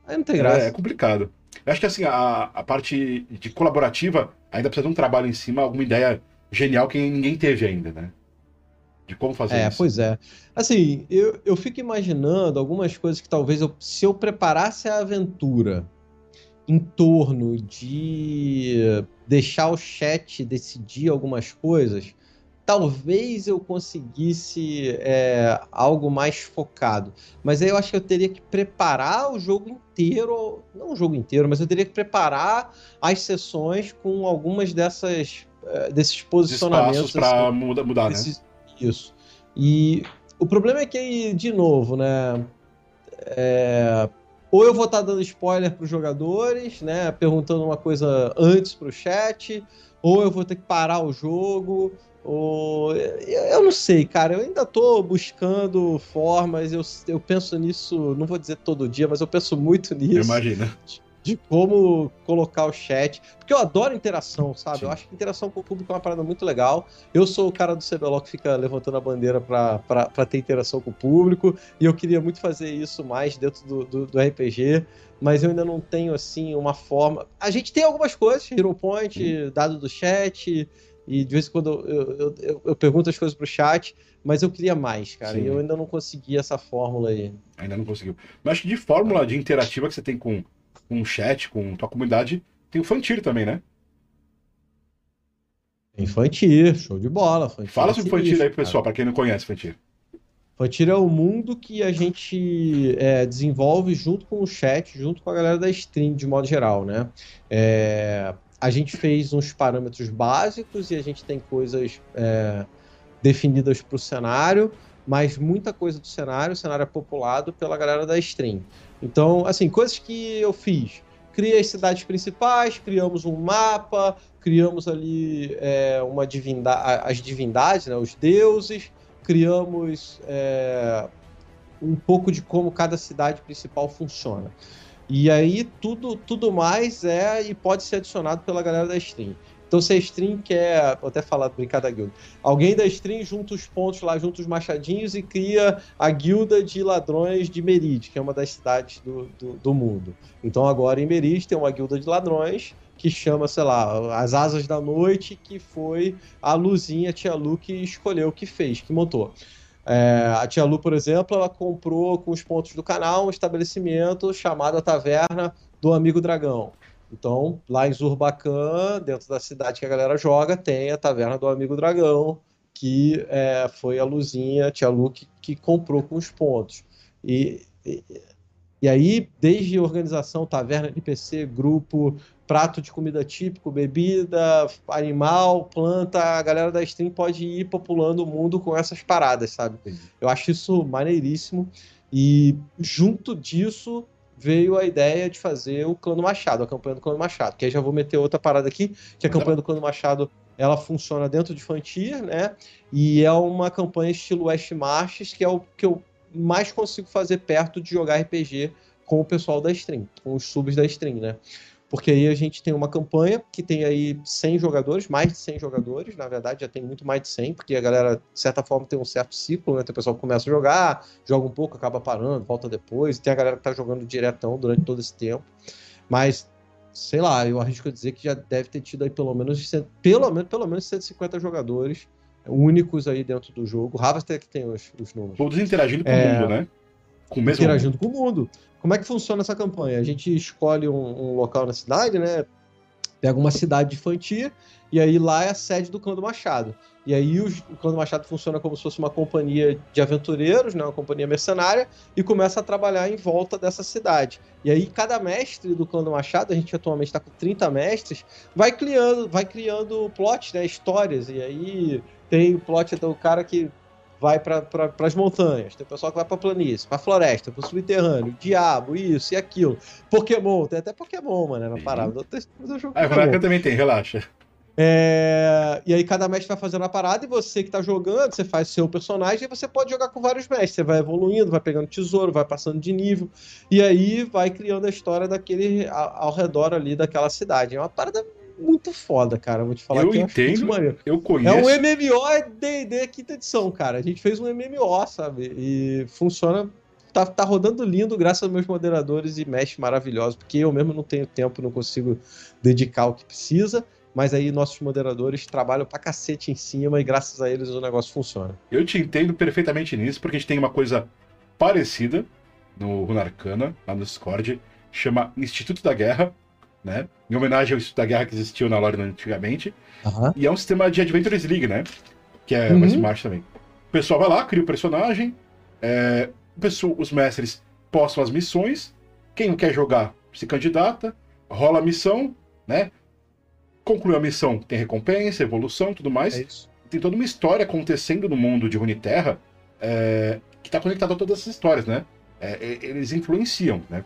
aí não tem graça. É, é, complicado. Eu acho que assim, a, a parte de colaborativa ainda precisa de um trabalho em cima, alguma ideia genial que ninguém teve ainda, né? De como fazer é, isso. Pois é. Assim, eu, eu fico imaginando algumas coisas que talvez eu, se eu preparasse a aventura em torno de deixar o chat decidir algumas coisas, talvez eu conseguisse é, algo mais focado. Mas aí eu acho que eu teria que preparar o jogo inteiro, não o jogo inteiro, mas eu teria que preparar as sessões com algumas dessas é, desses posicionamentos para assim, mudar, mudar né? desses, né? Isso. E o problema é que de novo, né? É, ou eu vou estar tá dando spoiler para os jogadores, né? Perguntando uma coisa antes para o chat, ou eu vou ter que parar o jogo, ou eu não sei, cara. Eu ainda tô buscando formas. Eu, eu penso nisso, não vou dizer todo dia, mas eu penso muito nisso. Imagina. De como colocar o chat. Porque eu adoro interação, sabe? Sim. Eu acho que interação com o público é uma parada muito legal. Eu sou o cara do CBLOL que fica levantando a bandeira para ter interação com o público. E eu queria muito fazer isso mais dentro do, do, do RPG mas eu ainda não tenho assim uma forma. A gente tem algumas coisas, Hero Point, dado do chat, e de vez em quando eu, eu, eu, eu pergunto as coisas pro chat, mas eu queria mais, cara. Sim. E eu ainda não consegui essa fórmula aí. Ainda não conseguiu. Mas acho que de fórmula de interativa que você tem com, com o chat, com tua comunidade, tem o Fantir também, né? Fantir, show de bola. Fantir Fala é sobre o Fantir aí pro pessoal, para quem não conhece Fantir. Fantir é o mundo que a gente é, desenvolve junto com o chat, junto com a galera da stream, de modo geral, né? É, a gente fez uns parâmetros básicos e a gente tem coisas é, definidas para o cenário, mas muita coisa do cenário, o cenário é populado pela galera da stream. Então, assim, coisas que eu fiz. Criei as cidades principais, criamos um mapa, criamos ali é, uma divindade, as divindades, né, os deuses, criamos é, um pouco de como cada cidade principal funciona. E aí tudo, tudo mais é e pode ser adicionado pela galera da stream. Então se a stream quer, vou até falar, brincar da guilda, alguém da stream junta os pontos lá, junta os machadinhos e cria a guilda de ladrões de Merid, que é uma das cidades do, do, do mundo. Então agora em Merid tem uma guilda de ladrões que chama, sei lá, As Asas da Noite, que foi a Luzinha, a tia Lu, que escolheu, que fez, que montou. É, a Tia Lu, por exemplo, ela comprou com os pontos do canal um estabelecimento chamado a Taverna do Amigo Dragão. Então, lá em Zurbacan, dentro da cidade que a galera joga, tem a Taverna do Amigo Dragão, que é, foi a Luzinha, a Tia Lu, que, que comprou com os pontos. E, e, e aí, desde organização, taverna, NPC, grupo, prato de comida típico, bebida, animal, planta, a galera da stream pode ir populando o mundo com essas paradas, sabe? Eu acho isso maneiríssimo. E junto disso veio a ideia de fazer o Clã do Machado, a campanha do Clã do Machado. Que aí já vou meter outra parada aqui, que a campanha do Clã do Machado ela funciona dentro de Fantir, né? E é uma campanha estilo West Marches, que é o que eu mais consigo fazer perto de jogar RPG com o pessoal da stream, com os subs da stream, né? Porque aí a gente tem uma campanha que tem aí 100 jogadores, mais de 100 jogadores, na verdade já tem muito mais de 100, porque a galera, de certa forma, tem um certo ciclo, né? Tem o pessoal que começa a jogar, joga um pouco, acaba parando, volta depois, tem a galera que tá jogando diretão durante todo esse tempo, mas, sei lá, eu arrisco a dizer que já deve ter tido aí pelo menos, pelo menos, pelo menos 150 jogadores únicos aí dentro do jogo. Harvester que tem os, os números. Todos interagindo com é... o mundo, né? Com mesmo interagindo mundo. com o mundo. Como é que funciona essa campanha? A gente escolhe um, um local na cidade, né? Pega uma cidade de Fantia, e aí lá é a sede do Clã do Machado. E aí o, o Clã do Machado funciona como se fosse uma companhia de aventureiros, né, uma companhia mercenária, e começa a trabalhar em volta dessa cidade. E aí cada mestre do Clã do Machado, a gente atualmente está com 30 mestres, vai criando, vai criando plots, né, histórias. E aí tem o plot do cara que vai para pra, as montanhas, tem pessoal que vai para planície, para floresta, para o subterrâneo, diabo, isso e aquilo. Pokémon, tem até Pokémon, mano, na parada. Eu, jogo ah, Pokémon. também tem, relaxa. É... E aí cada mestre vai fazendo a parada e você que tá jogando, você faz seu personagem e você pode jogar com vários mestres. Você vai evoluindo, vai pegando tesouro, vai passando de nível. E aí vai criando a história daquele ao redor ali daquela cidade. É uma parada muito foda, cara. Vou te falar eu que entendo, eu, eu conheço. É um MMO D&D quinta edição, cara. A gente fez um MMO, sabe? E funciona tá, tá rodando lindo graças aos meus moderadores e mesh maravilhosos, porque eu mesmo não tenho tempo, não consigo dedicar o que precisa, mas aí nossos moderadores trabalham pra cacete em cima e graças a eles o negócio funciona. Eu te entendo perfeitamente nisso, porque a gente tem uma coisa parecida no Runarcana, lá no Discord, chama Instituto da Guerra, né? Em homenagem ao Instituto da Guerra que existiu na Lore antigamente. Uhum. E é um sistema de Adventures League, né? que é uhum. Smart também. O pessoal vai lá, cria o personagem, é, pessoa, os mestres postam as missões, quem quer jogar se candidata, rola a missão, né? Conclui a missão, tem recompensa, evolução, tudo mais. É tem toda uma história acontecendo no mundo de Runeterra é, que está conectada a todas essas histórias, né? É, eles influenciam, né?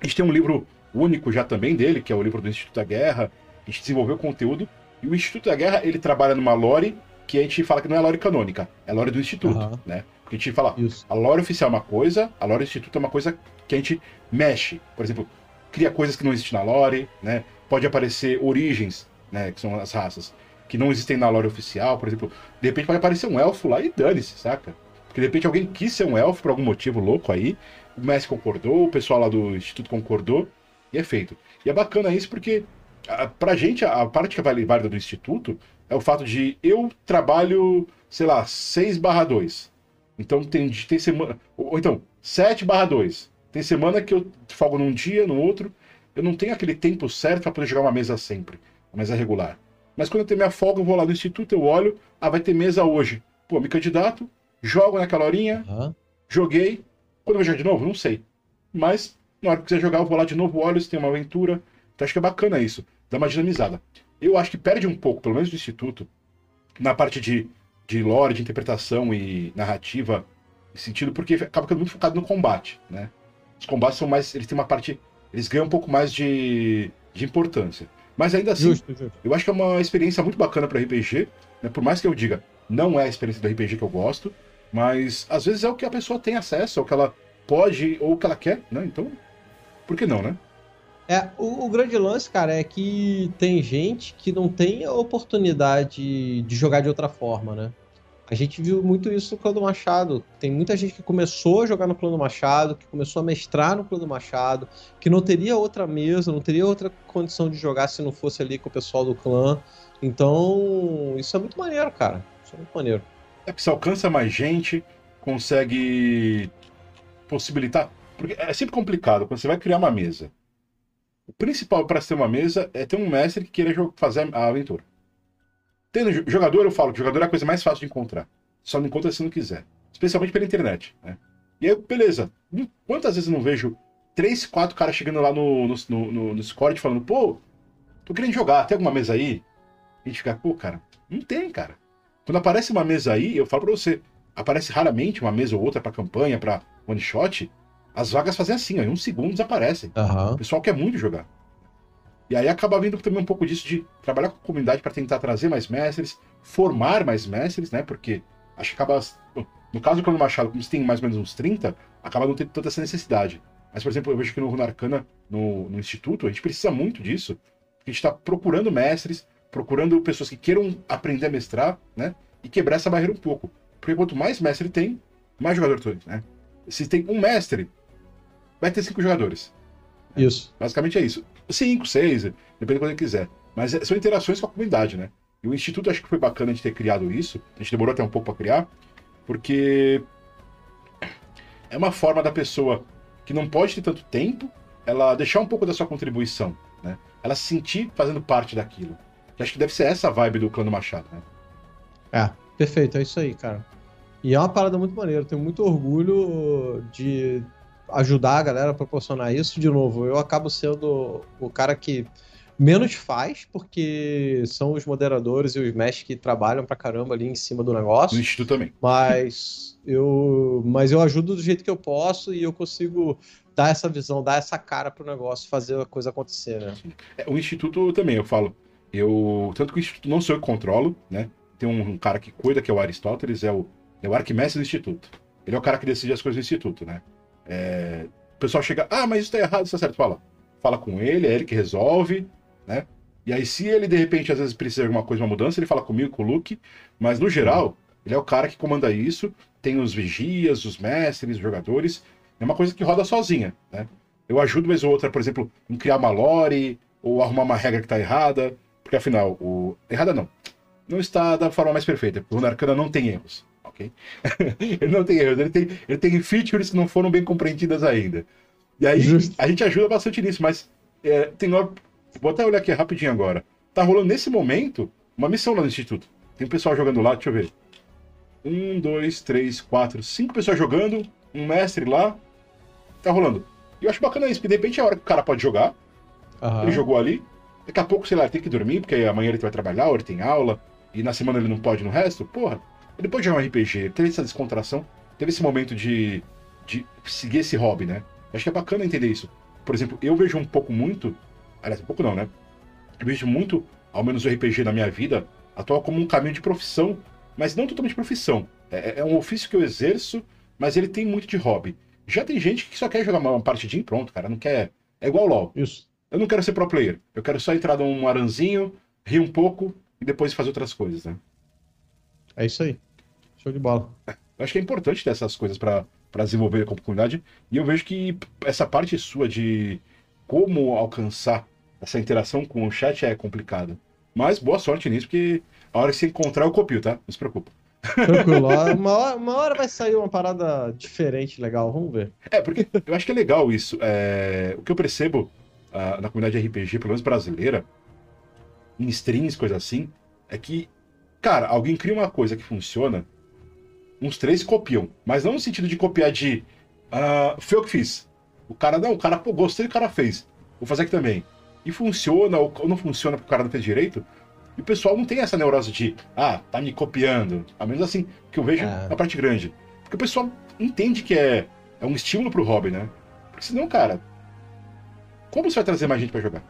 A gente tem um livro único já também dele, que é o livro do Instituto da Guerra. A gente desenvolveu conteúdo. E o Instituto da Guerra, ele trabalha numa lore que a gente fala que não é lore canônica, é lore do Instituto, uhum. né? Porque a gente fala, Isso. a lore oficial é uma coisa, a lore do Instituto é uma coisa que a gente mexe. Por exemplo, cria coisas que não existem na lore, né? Pode aparecer origens, né? Que são as raças, que não existem na lore oficial. Por exemplo, de repente pode aparecer um elfo lá e dane-se, saca? Porque de repente alguém quis ser um elfo por algum motivo louco aí, o mestre concordou, o pessoal lá do Instituto concordou, e é feito. E é bacana isso porque, a, pra gente, a, a parte que é válida do Instituto é o fato de eu trabalho, sei lá, 6 barra 2. Então tem, tem semana. Ou então, 7 barra 2. Tem semana que eu folgo num dia, no outro. Eu não tenho aquele tempo certo para poder jogar uma mesa sempre, uma mesa regular. Mas quando eu tenho minha folga, eu vou lá no instituto, eu olho, ah, vai ter mesa hoje. Pô, me candidato, jogo naquela horinha, uhum. joguei. Quando eu vou jogar de novo? Não sei. Mas, na hora que quiser jogar, eu vou lá de novo, olho se tem uma aventura. Então acho que é bacana isso, dá uma dinamizada. Eu acho que perde um pouco, pelo menos do instituto, na parte de de lore, de interpretação e narrativa sentido, porque acaba ficando muito focado no combate, né? Os combates são mais. Eles têm uma parte. Eles ganham um pouco mais de, de importância. Mas ainda assim, justo, justo. eu acho que é uma experiência muito bacana para RPG. Né? Por mais que eu diga, não é a experiência do RPG que eu gosto, mas às vezes é o que a pessoa tem acesso, é o que ela pode ou o que ela quer, né? Então, por que não, né? É, o, o, grande lance, cara, é que tem gente que não tem a oportunidade de jogar de outra forma, né? A gente viu muito isso no Clã do Machado. Tem muita gente que começou a jogar no Clã do Machado, que começou a mestrar no Clã do Machado, que não teria outra mesa, não teria outra condição de jogar se não fosse ali com o pessoal do clã. Então, isso é muito maneiro, cara. Isso é muito maneiro. É que você alcança mais gente, consegue possibilitar. Porque é sempre complicado quando você vai criar uma mesa. O principal para ter uma mesa é ter um mestre que queira fazer a aventura. Tendo jogador, eu falo que jogador é a coisa mais fácil de encontrar. Só não encontra se não quiser. Especialmente pela internet. Né? E aí, beleza. Quantas vezes eu não vejo três, quatro caras chegando lá no, no, no, no Discord falando, pô, tô querendo jogar, tem alguma mesa aí? E a gente fica, pô, cara, não tem, cara. Quando aparece uma mesa aí, eu falo pra você, aparece raramente uma mesa ou outra pra campanha, pra one shot, as vagas fazem assim, ó, em um segundo desaparecem. Uhum. O pessoal quer muito jogar. E aí acaba vindo também um pouco disso de trabalhar com a comunidade para tentar trazer mais mestres, formar mais mestres, né? Porque acho que acaba. No caso do Clã Machado, como tem mais ou menos uns 30, acaba não tendo tanta essa necessidade. Mas, por exemplo, eu vejo que no Runa Arcana, no, no Instituto, a gente precisa muito disso. A gente está procurando mestres, procurando pessoas que queiram aprender a mestrar, né? E quebrar essa barreira um pouco. Porque quanto mais mestre tem, mais jogador tem, né? Se tem um mestre, vai ter cinco jogadores. Isso. Basicamente é isso. Cinco, seis, depende de quando ele quiser. Mas é, são interações com a comunidade, né? E o Instituto acho que foi bacana a gente ter criado isso. A gente demorou até um pouco para criar, porque é uma forma da pessoa que não pode ter tanto tempo, ela deixar um pouco da sua contribuição, né? Ela se sentir fazendo parte daquilo. Eu acho que deve ser essa a vibe do Clã do Machado, né? É, perfeito, é isso aí, cara. E é uma parada muito maneira. Eu tenho muito orgulho de ajudar a galera a proporcionar isso. De novo, eu acabo sendo o cara que menos faz, porque são os moderadores e os mestres que trabalham pra caramba ali em cima do negócio. No Instituto também. Mas eu, mas eu ajudo do jeito que eu posso e eu consigo dar essa visão, dar essa cara pro negócio, fazer a coisa acontecer, né? É, o Instituto também, eu falo. Eu, tanto que o Instituto não sou eu que controlo, né? Tem um, um cara que cuida, que é o Aristóteles, é o é o arquimestre do Instituto. Ele é o cara que decide as coisas do Instituto, né? É... O pessoal chega, ah, mas isso tá errado, isso tá certo. Fala, fala com ele, é ele que resolve, né? E aí, se ele de repente às vezes precisa de alguma coisa, uma mudança, ele fala comigo, com o Luke, mas no geral, ele é o cara que comanda isso. Tem os vigias, os mestres, os jogadores. É uma coisa que roda sozinha, né? Eu ajudo vez ou outra, por exemplo, em criar uma lore ou arrumar uma regra que tá errada, porque afinal, o. Errada não. Não está da forma mais perfeita, porque o Narcana não tem erros ok? (laughs) ele não tem erros, ele tem, ele tem features que não foram bem compreendidas ainda. E aí Justo. a gente ajuda bastante nisso, mas é, tem hora. Vou até olhar aqui rapidinho agora. Tá rolando nesse momento uma missão lá no Instituto. Tem um pessoal jogando lá, deixa eu ver. um, dois, três, quatro, cinco pessoas jogando, um mestre lá, tá rolando. E eu acho bacana isso, porque de repente é a hora que o cara pode jogar, Aham. ele jogou ali, daqui a pouco, sei lá, ele tem que dormir, porque amanhã ele vai trabalhar, ou ele tem aula, e na semana ele não pode no resto, porra, ele pode jogar um RPG, teve essa descontração, teve esse momento de, de seguir esse hobby, né? Eu acho que é bacana entender isso. Por exemplo, eu vejo um pouco muito, aliás, um pouco não, né? Eu vejo muito, ao menos o RPG na minha vida, atual como um caminho de profissão, mas não totalmente profissão. É, é um ofício que eu exerço, mas ele tem muito de hobby. Já tem gente que só quer jogar uma partidinha e pronto, cara. Não quer. É igual o LOL. Isso. Eu não quero ser pro player. Eu quero só entrar num aranzinho, rir um pouco e depois fazer outras coisas, né? É isso aí. Show de bola. Eu acho que é importante ter essas coisas para desenvolver com a comunidade. E eu vejo que essa parte sua de como alcançar essa interação com o chat é complicada. Mas boa sorte nisso, porque a hora que você encontrar eu copio, tá? Não se preocupa. Tranquilo. (laughs) Uma hora, uma hora vai sair uma parada diferente, legal. Vamos ver. É, porque eu acho que é legal isso. É, o que eu percebo ah, na comunidade RPG, pelo menos brasileira, em streams, coisa assim, é que, cara, alguém cria uma coisa que funciona, uns três copiam. Mas não no sentido de copiar de. ah, foi eu que fiz. O cara, não, o cara, pô, gostei o cara fez. Vou fazer aqui também. E funciona ou não funciona porque o cara não fez direito. E o pessoal não tem essa neurose de, ah, tá me copiando. A menos assim, que eu vejo É. na parte grande. Porque o pessoal entende que é, é um estímulo pro hobby, né? Porque senão, cara, como você vai trazer mais gente pra jogar?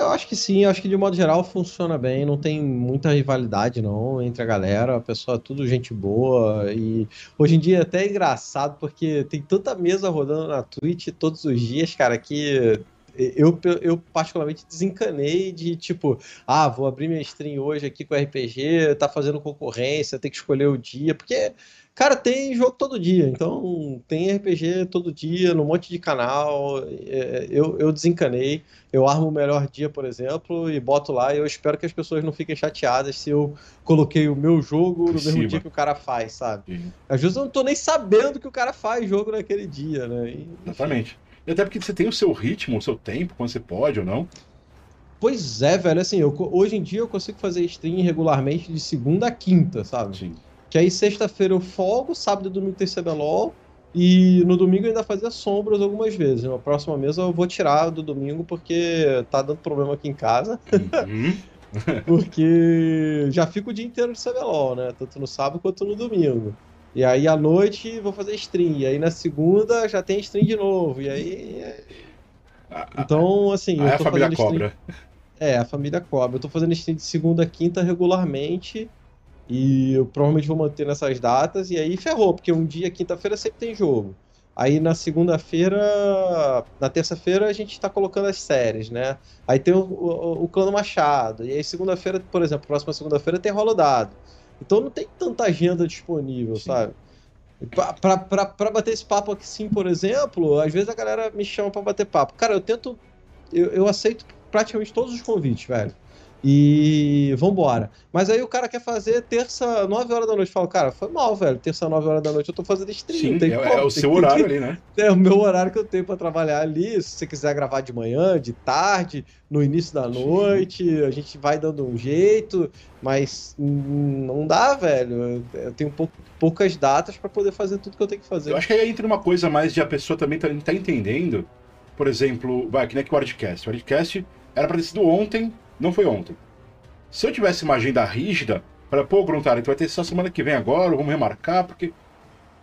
Eu acho que sim, eu acho que de modo geral funciona bem, não tem muita rivalidade não entre a galera, a pessoa é tudo gente boa e hoje em dia é até engraçado porque tem tanta mesa rodando na Twitch todos os dias, cara, que eu, eu particularmente desencanei de tipo, ah, vou abrir minha stream hoje aqui com RPG, tá fazendo concorrência, tem que escolher o dia, porque Cara, tem jogo todo dia, então tem RPG todo dia, num monte de canal. é, Eu, eu desencanei. Eu armo o melhor dia, por exemplo, e boto lá. E eu espero que as pessoas não fiquem chateadas se eu coloquei o meu jogo no mesmo dia que o cara faz, sabe? Às vezes eu não tô nem sabendo que o cara faz jogo naquele dia, né? E. Exatamente. E até porque você tem o seu ritmo, o seu tempo, quando você pode ou não. Pois é, velho. Assim, eu, hoje em dia eu consigo fazer stream regularmente de segunda a quinta, sabe? Sim. Que aí sexta-feira eu folgo, sábado e domingo tem CBLOL. E no domingo eu ainda fazia sombras algumas vezes. Na próxima mesa eu vou tirar do domingo porque tá dando problema aqui em casa. Uhum. (laughs) Porque já fico o dia inteiro de CBLOL, né? Tanto no sábado quanto no domingo. E aí à noite vou fazer stream. E aí na segunda já tem stream de novo. E aí. é- A- a- Então, assim, Aí eu a tô família fazendo stream. cobra. É, a família cobra. Eu tô fazendo stream de segunda a quinta regularmente. E eu provavelmente vou manter nessas datas. E aí ferrou, porque um dia, quinta-feira, sempre tem jogo. Aí na segunda-feira, na terça-feira, a gente tá colocando as séries, né? Aí tem o, o, o Clã Machado. E aí segunda-feira, por exemplo, próxima segunda-feira tem Rolo Dado. Então não tem tanta agenda disponível, Sim. sabe? Pra bater esse papo aqui sim, por exemplo, às vezes a galera me chama pra bater papo. Cara, eu tento. Eu, eu aceito praticamente todos os convites, velho. E vambora. Mas aí o cara quer fazer terça, 9 horas da noite. Fala, cara, foi mal, velho. Terça, 9 horas da noite eu tô fazendo stream. Sim, é, como, é o seu que- horário (laughs) ali, né? É o meu horário que eu tenho pra trabalhar ali. Se você quiser gravar de manhã, de tarde, no início da Sim. noite, a gente vai dando um jeito, mas não dá, velho. Eu- tenho pou- poucas datas pra poder fazer tudo que eu tenho que fazer. Eu acho que aí entra uma coisa mais de a pessoa também tá, tá entendendo. Por exemplo, vai, que nem que o Wordcast. O Wordcast era pra ter sido ontem, não foi ontem. Se eu tivesse uma agenda rígida, para pô, Gruntar, tu vai ter só semana que vem agora, vamos remarcar, porque.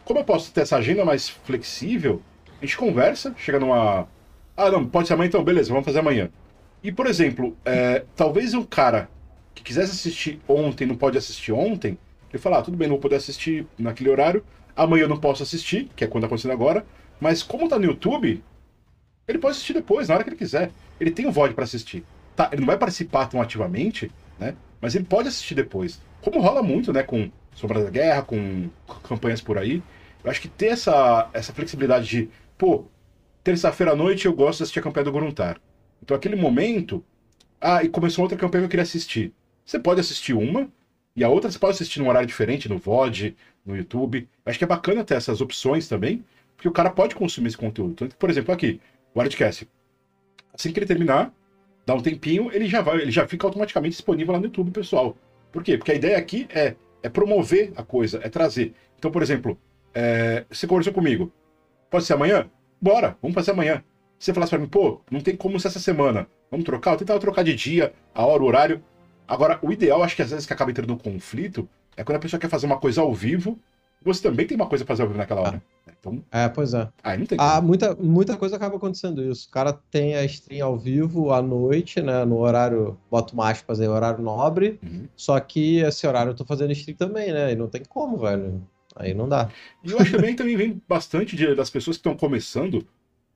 Como eu posso ter essa agenda mais flexível, a gente conversa, chega numa. Ah, não, pode ser amanhã, então beleza, vamos fazer amanhã. E, por exemplo, é, talvez um cara que quisesse assistir ontem não pode assistir ontem, ele fala, ah, tudo bem, não vou poder assistir naquele horário, amanhã eu não posso assistir, que é quando tá acontecendo agora, mas como tá no YouTube, ele pode assistir depois, na hora que ele quiser. Ele tem o VOD pra assistir. Tá, ele não vai participar tão ativamente, né? Mas ele pode assistir depois. Como rola muito, né, com Sombra da Guerra, com campanhas por aí. Eu acho que ter essa, essa flexibilidade de, pô, terça-feira à noite eu gosto de assistir a campanha do Gruntar. Então aquele momento, ah, e começou outra campanha que eu queria assistir. Você pode assistir uma, e a outra você pode assistir num horário diferente, no VOD, no YouTube. Acho que é bacana ter essas opções também, porque o cara pode consumir esse conteúdo. Então, por exemplo, aqui, o Wordcast. Assim que ele terminar, dá um tempinho, ele já vai, ele já fica automaticamente disponível lá no YouTube, pessoal. Por quê? Porque a ideia aqui é, é promover a coisa, é trazer. Então, por exemplo, é, você conversou comigo. Pode ser amanhã? Bora, vamos fazer amanhã. Você falasse pra mim, pô, não tem como ser essa semana. Vamos trocar? Eu tentava trocar de dia, a hora, o horário. Agora, o ideal, acho que às vezes que acaba entrando um conflito, é quando a pessoa quer fazer uma coisa ao vivo, você também tem uma coisa pra fazer naquela hora. Ah. Então, é, pois é. Aí não tem ah, muita, muita coisa acaba acontecendo isso. O cara tem a stream ao vivo à noite, né? No horário, boto uma aspas aí, horário nobre. Uhum. Só que esse horário eu tô fazendo stream também, né? E não tem como, velho. Aí não dá. E eu acho que também, também vem bastante de, das pessoas que estão começando,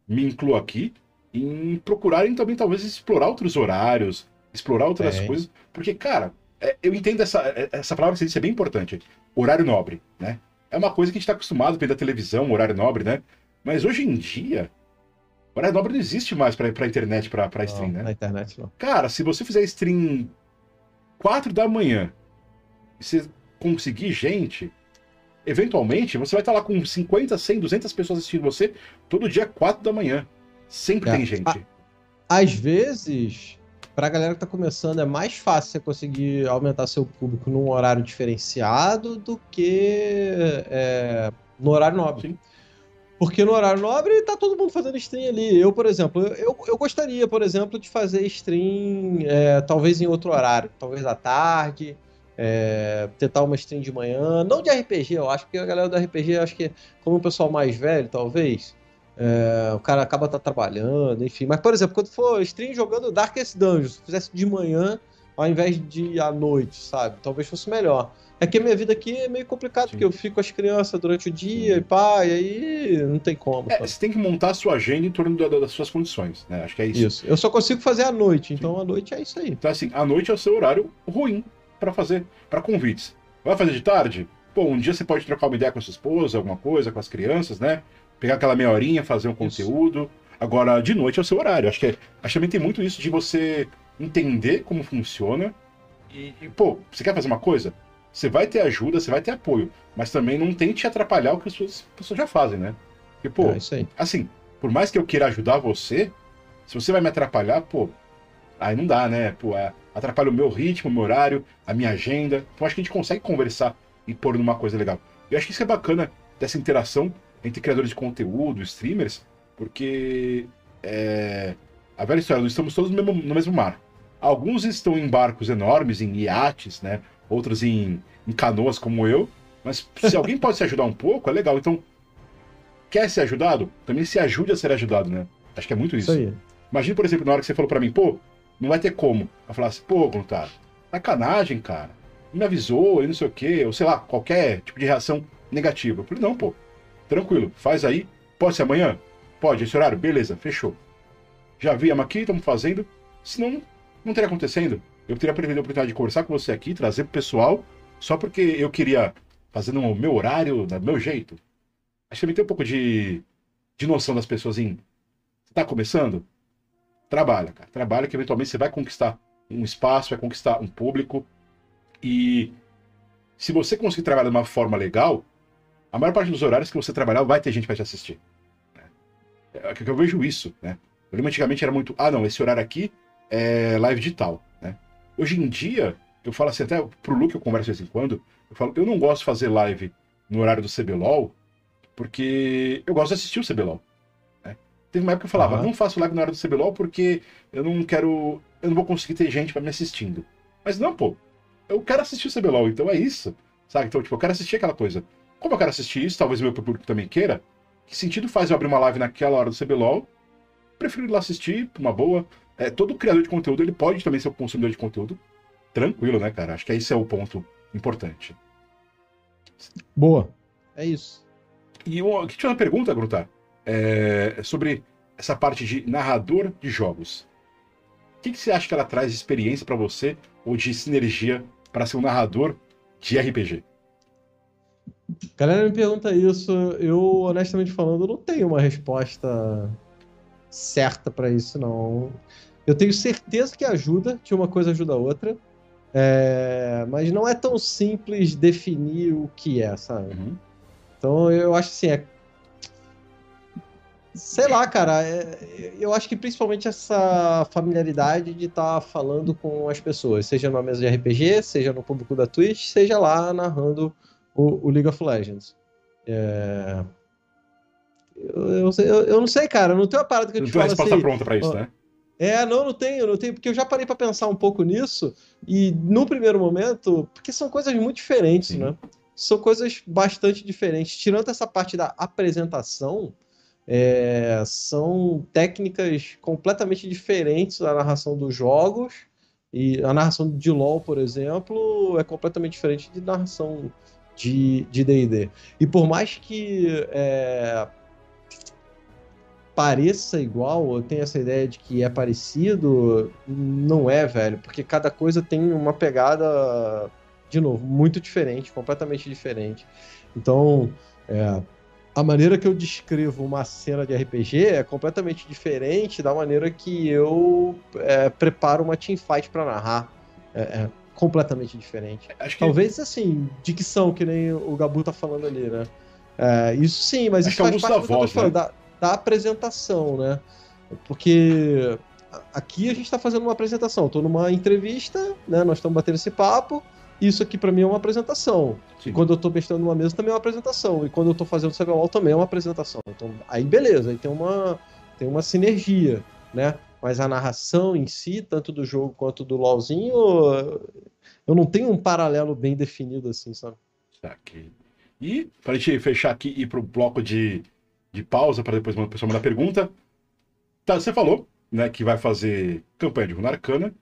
me incluo aqui, em procurarem também talvez explorar outros horários, explorar outras é. coisas. Porque, cara, é, eu entendo essa, é, essa palavra que você disse é bem importante. Horário nobre, né? É uma coisa que a gente está acostumado pela televisão, horário nobre, né? Mas hoje em dia, horário nobre não existe mais para a internet, para stream, não, né? Na internet não. Cara, se você fizer stream 4 da manhã e você conseguir gente, eventualmente você vai estar lá com 50, 100, 200 pessoas assistindo você todo dia 4 da manhã. Sempre é. tem gente. Às vezes, para a galera que está começando, é mais fácil você conseguir aumentar seu público num horário diferenciado do que é, no horário nobre. Sim. Porque no horário nobre tá todo mundo fazendo stream ali. Eu, por exemplo, eu, eu gostaria, por exemplo, de fazer stream é, talvez em outro horário, talvez à tarde, é, tentar uma stream de manhã, não de RPG, eu acho, porque a galera do RPG, acho que como o pessoal mais velho, talvez, é, o cara acaba tá trabalhando, enfim. Mas, por exemplo, quando for stream jogando Darkest Dungeons, se fizesse de manhã ao invés de à noite, sabe? Talvez fosse melhor. É que a minha vida aqui é meio complicado, Sim. porque eu fico com as crianças durante o dia Sim. e pá, e aí não tem como. É, você tem que montar a sua agenda em torno da, da, das suas condições, né? Acho que é isso. Isso. Eu só consigo fazer à noite, então Sim. à noite é isso aí. Então, assim, à noite é o seu horário ruim para fazer, para convites. Vai fazer de tarde? Pô, um dia você pode trocar uma ideia com a sua esposa, alguma coisa, com as crianças, né? Pegar aquela meia horinha, fazer um conteúdo. Isso. Agora, de noite é o seu horário. Acho que, é, acho que também tem muito isso de você entender como funciona. E, e, pô, você quer fazer uma coisa? Você vai ter ajuda, você vai ter apoio. Mas também não tente atrapalhar o que as pessoas, as pessoas já fazem, né? Porque, pô, é assim, por mais que eu queira ajudar você, se você vai me atrapalhar, pô, aí não dá, né? Pô, é, atrapalha o meu ritmo, o meu horário, a minha agenda. Então acho que a gente consegue conversar e pôr numa coisa legal. Eu acho que isso é bacana dessa interação entre criadores de conteúdo, streamers, porque é, a velha história, nós estamos todos no mesmo, no mesmo mar. Alguns estão em barcos enormes, em iates, né? Outros em, em canoas como eu. Mas se alguém pode se ajudar um pouco, é legal. Então, quer ser ajudado? Também se ajude a ser ajudado, né? Acho que é muito isso. isso Imagina, por exemplo, na hora que você falou para mim, pô, não vai ter como. Eu falasse, pô, Gruntar, sacanagem, cara. Não me avisou, e não sei o quê, ou sei lá, qualquer tipo de reação negativa. Eu falei, não, pô, Tranquilo, faz aí. Pode ser amanhã? Pode, esse horário? Beleza, fechou. Já viemos aqui, estamos fazendo. Senão, não teria acontecendo. Eu teria perdido a oportunidade de conversar com você aqui, trazer pro pessoal, só porque eu queria fazer no meu horário, do meu jeito. Acho que também tem um pouco de, de noção das pessoas em. Você tá começando? Trabalha, cara. Trabalha que eventualmente você vai conquistar um espaço, vai conquistar um público. E se você conseguir trabalhar de uma forma legal, a maior parte dos horários que você trabalhar vai ter gente para te assistir. Né? É, que eu vejo isso, né? Eu lembro antigamente era muito, ah não, esse horário aqui é live digital, né? Hoje em dia, eu falo assim, até pro Luke eu converso de vez em quando, eu falo, eu não gosto de fazer live no horário do CBLOL, porque eu gosto de assistir o CBLOL. Né? Teve uma época que eu falava, uhum. não faço live no horário do CBLOL porque eu não quero, eu não vou conseguir ter gente para me assistindo. Mas não, pô, eu quero assistir o CBLOL, então é isso, sabe? Então, tipo, eu quero assistir aquela coisa. Como eu quero assistir isso, talvez o meu público também queira, que sentido faz eu abrir uma live naquela hora do CBLOL? Prefiro ir lá assistir, uma boa. É, todo criador de conteúdo, ele pode também ser um consumidor de conteúdo tranquilo, né, cara? Acho que esse é o ponto importante. Boa. É isso. E uma, que tinha uma pergunta, Grutar, é, sobre essa parte de narrador de jogos. O que, que você acha que ela traz de experiência para você ou de sinergia para ser um narrador de RPG? Galera me pergunta isso, eu, honestamente falando, não tenho uma resposta certa para isso, não. Eu tenho certeza que ajuda, que uma coisa ajuda a outra, é, mas não é tão simples definir o que é, sabe? Uhum. Então eu acho assim, é... Sei lá, cara, é, eu acho que principalmente essa familiaridade de estar tá falando com as pessoas, seja numa mesa de RPG, seja no público da Twitch, seja lá narrando o, o League of Legends. É... Eu, eu, eu, eu, não sei, cara, não tenho uma parada que eu te falo assim, pronta pra isso, né? É, não, não tenho, não tenho, porque eu já parei para pensar um pouco nisso, e no primeiro momento, porque são coisas muito diferentes, Sim. né? São coisas bastante diferentes. Tirando essa parte da apresentação, é, são técnicas completamente diferentes da narração dos jogos. E a narração de LoL, por exemplo, é completamente diferente de narração de D&D. E por mais que é, pareça igual, eu tenho essa ideia de que é parecido, não é, velho, porque cada coisa tem uma pegada, de novo, muito diferente, completamente diferente. Então, é, a maneira que eu descrevo uma cena de RPG é completamente diferente da maneira que eu é, preparo uma teamfight para narrar. É, é, completamente diferente. Que... Talvez, assim, dicção, que nem o Gabu tá falando ali, né? É, isso sim, mas Acho isso faz parte da voz, né? da, da apresentação, né? Porque aqui a gente está fazendo uma apresentação. Estou numa entrevista, né? Nós estamos batendo esse papo. Isso aqui para mim é uma apresentação. Sim. E quando eu estou mestrando numa mesa também é uma apresentação. E quando eu estou fazendo o CBOL também é uma apresentação. Então, aí beleza, aí tem uma, tem uma sinergia, né? Mas a narração em si, tanto do jogo quanto do LoLzinho, eu não tenho um paralelo bem definido assim, sabe? E, para a gente fechar aqui e ir para o bloco de, de pausa, para depois uma pessoa mandar pergunta. Tá, você falou né, que vai fazer campanha de Runa Arcana.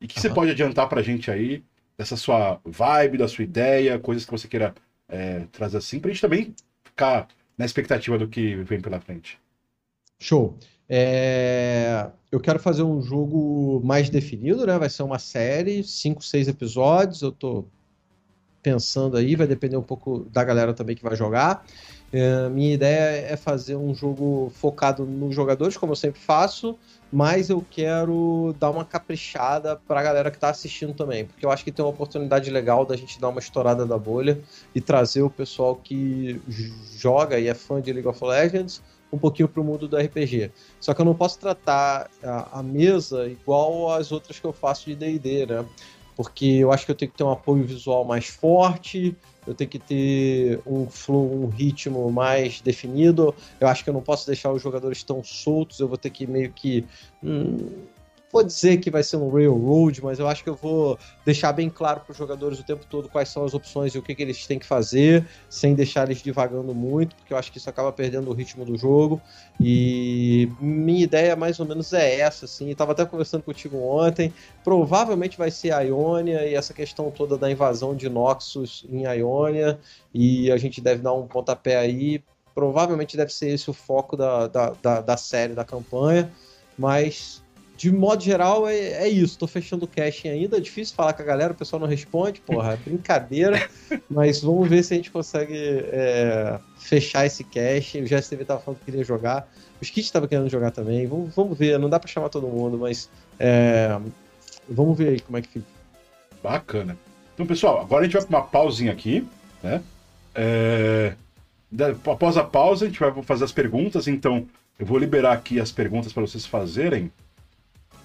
E que uhum. você pode adiantar para a gente aí dessa sua vibe, da sua ideia, coisas que você queira é, trazer assim, para a gente também ficar na expectativa do que vem pela frente. Show. É... Eu quero fazer um jogo mais definido, né? Vai ser uma série, cinco, seis episódios. Eu tô pensando aí, vai depender um pouco da galera também que vai jogar. É, minha ideia é fazer um jogo focado nos jogadores, como eu sempre faço, mas eu quero dar uma caprichada para a galera que está assistindo também, porque eu acho que tem uma oportunidade legal da gente dar uma estourada da bolha e trazer o pessoal que joga e é fã de League of Legends um pouquinho para o mundo do RPG. Só que eu não posso tratar a, a mesa igual às outras que eu faço de D&D, né? Porque eu acho que eu tenho que ter um apoio visual mais forte, eu tenho que ter um flow, um ritmo mais definido. Eu acho que eu não posso deixar os jogadores tão soltos, eu vou ter que meio que. Hum, vou dizer que vai ser um railroad, mas eu acho que eu vou deixar bem claro para os jogadores o tempo todo quais são as opções e o que, que eles têm que fazer, sem deixar eles divagando muito, porque eu acho que isso acaba perdendo o ritmo do jogo. E minha ideia mais ou menos é essa, assim. Estava até conversando contigo ontem. Provavelmente vai ser a Ionia e essa questão toda da invasão de Noxus em Ionia, e a gente deve dar um pontapé aí. Provavelmente deve ser esse o foco da, da, da, da série, da campanha, mas de modo geral, é, é isso. Tô fechando o caching ainda. É difícil falar com a galera, o pessoal não responde, porra, é brincadeira. (laughs) mas vamos ver se a gente consegue é, fechar esse caching. O GSTV tava falando que queria jogar. O Skit tava querendo jogar também. Vamos, vamos ver, não dá pra chamar todo mundo, mas é, vamos ver aí como é que fica. Bacana. Então, pessoal, agora a gente vai pra uma pausinha aqui, né? É, após a pausa, a gente vai fazer as perguntas, então eu vou liberar aqui as perguntas para vocês fazerem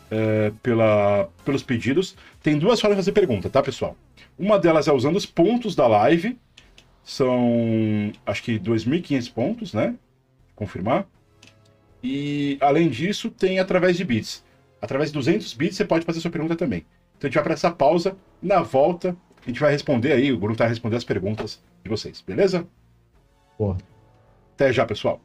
é, pela, pelos pedidos. Tem duas formas de fazer pergunta, tá, pessoal? Uma delas é usando os pontos da live. São, acho que 2.500 pontos, né? Confirmar. E, além disso, tem através de bits. Através de 200 bits, você pode fazer sua pergunta também. Então, a gente vai para essa pausa. Na volta, a gente vai responder aí. O Bruno vai responder as perguntas de vocês, beleza? Boa. Até já, pessoal.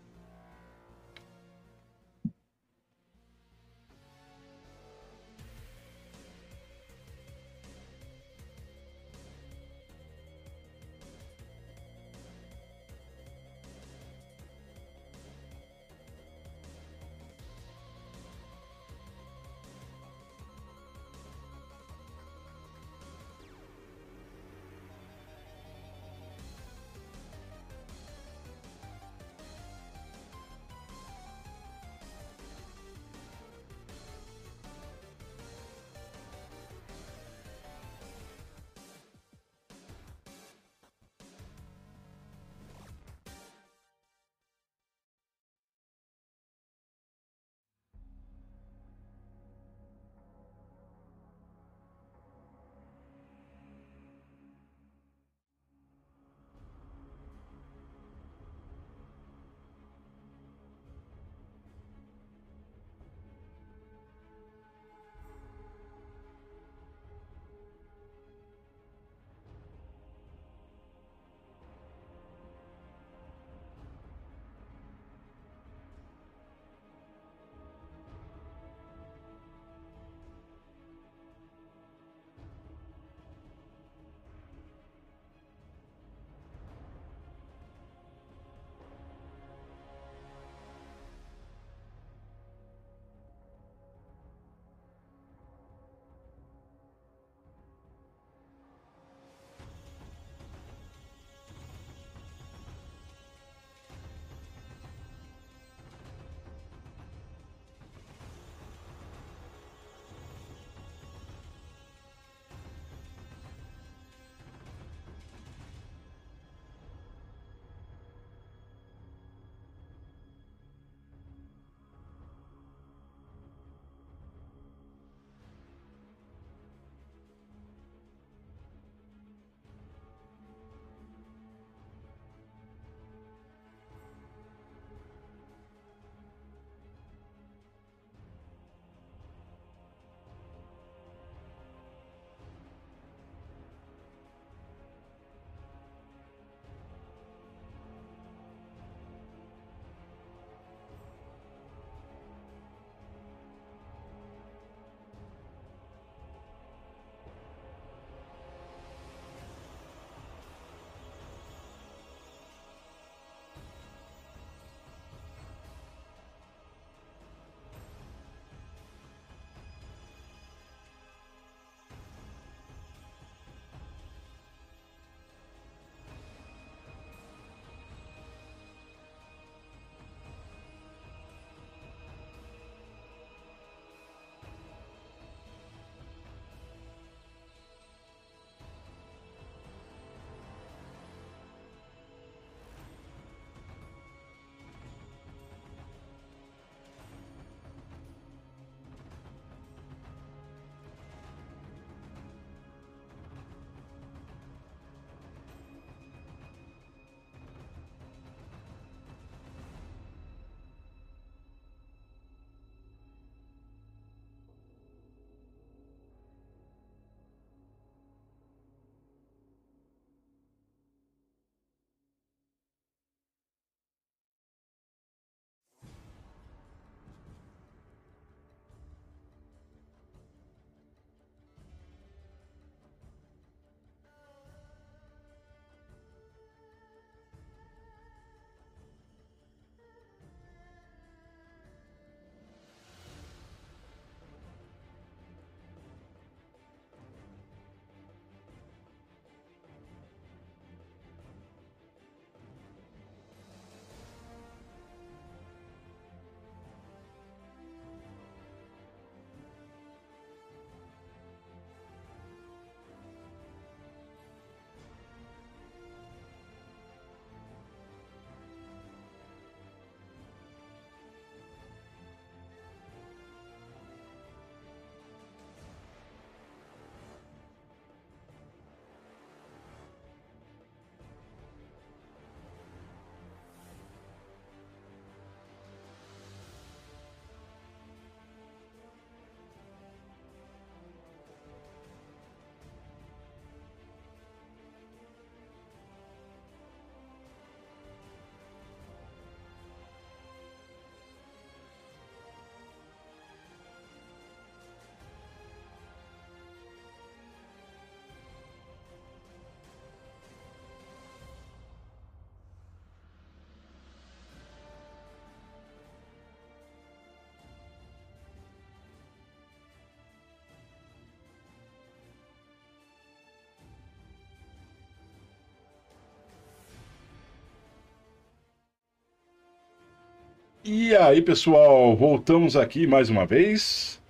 E aí, pessoal, voltamos aqui mais uma vez,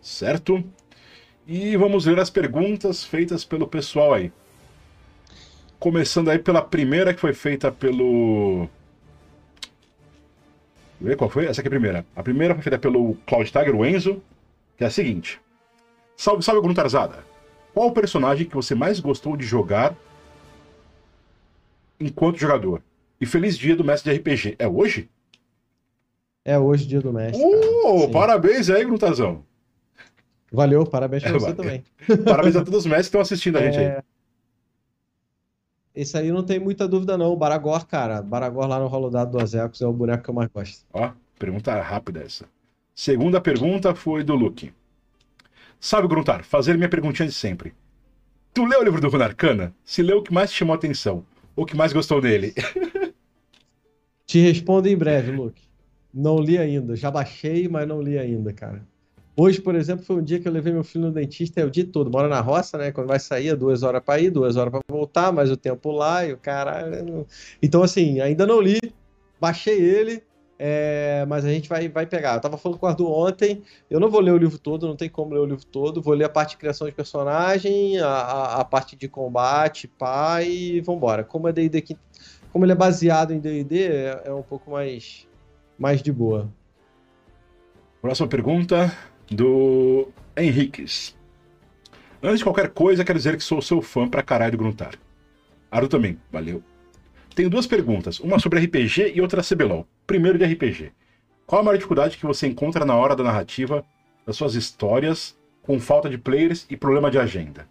certo? E vamos ler as perguntas feitas pelo pessoal aí. Começando aí pela primeira que foi feita pelo. Ver qual foi? Essa aqui é a primeira. A primeira foi feita pelo Cloud Tiger, o Enzo, que é a seguinte: Salve, salve, Gruntarzada! Qual o personagem que você mais gostou de jogar enquanto jogador? E feliz dia do mestre de RPG. É hoje? É hoje dia do mestre. Uh, parabéns aí, Grutazão. Valeu, parabéns pra é, você também. (laughs) Parabéns a todos os mestres que estão assistindo a gente aí. É, esse aí não tem muita dúvida, não. O Baragor, cara. Baragor lá no Rolodado do Azecos é o boneco que eu mais gosto. Ó, pergunta rápida essa. Segunda pergunta foi do Luke. Sabe, Gruntar, fazer minha perguntinha de sempre. Tu leu o livro do Runarcana? Se leu o que mais te chamou a atenção? O que mais gostou dele? (laughs) Te respondo em breve, Luke. Não li ainda. Já baixei, mas não li ainda, cara. Hoje, por exemplo, foi um dia que eu levei meu filho no dentista é o dia todo. Mora na roça, né? Quando vai sair, é duas horas para ir, duas horas para voltar, mais o tempo lá e o caralho. Então, assim, ainda não li. Baixei ele, é, mas a gente vai, vai pegar. Eu tava falando com o Arthur ontem. Eu não vou ler o livro todo, não tem como ler o livro todo. Vou ler a parte de criação de personagem, a, a, a parte de combate, pá, e vambora. Como é D&D como ele é baseado em D&D, é, é um pouco mais mais de boa. Próxima pergunta do Henriques. Antes de qualquer coisa, quero dizer que sou seu fã pra caralho do Gruntar. Aru também, valeu. Tenho duas perguntas, uma sobre RPG e outra CBLOL. Primeiro de RPG. Qual a maior dificuldade que você encontra na hora da narrativa das suas histórias, com falta de players e problema de agenda?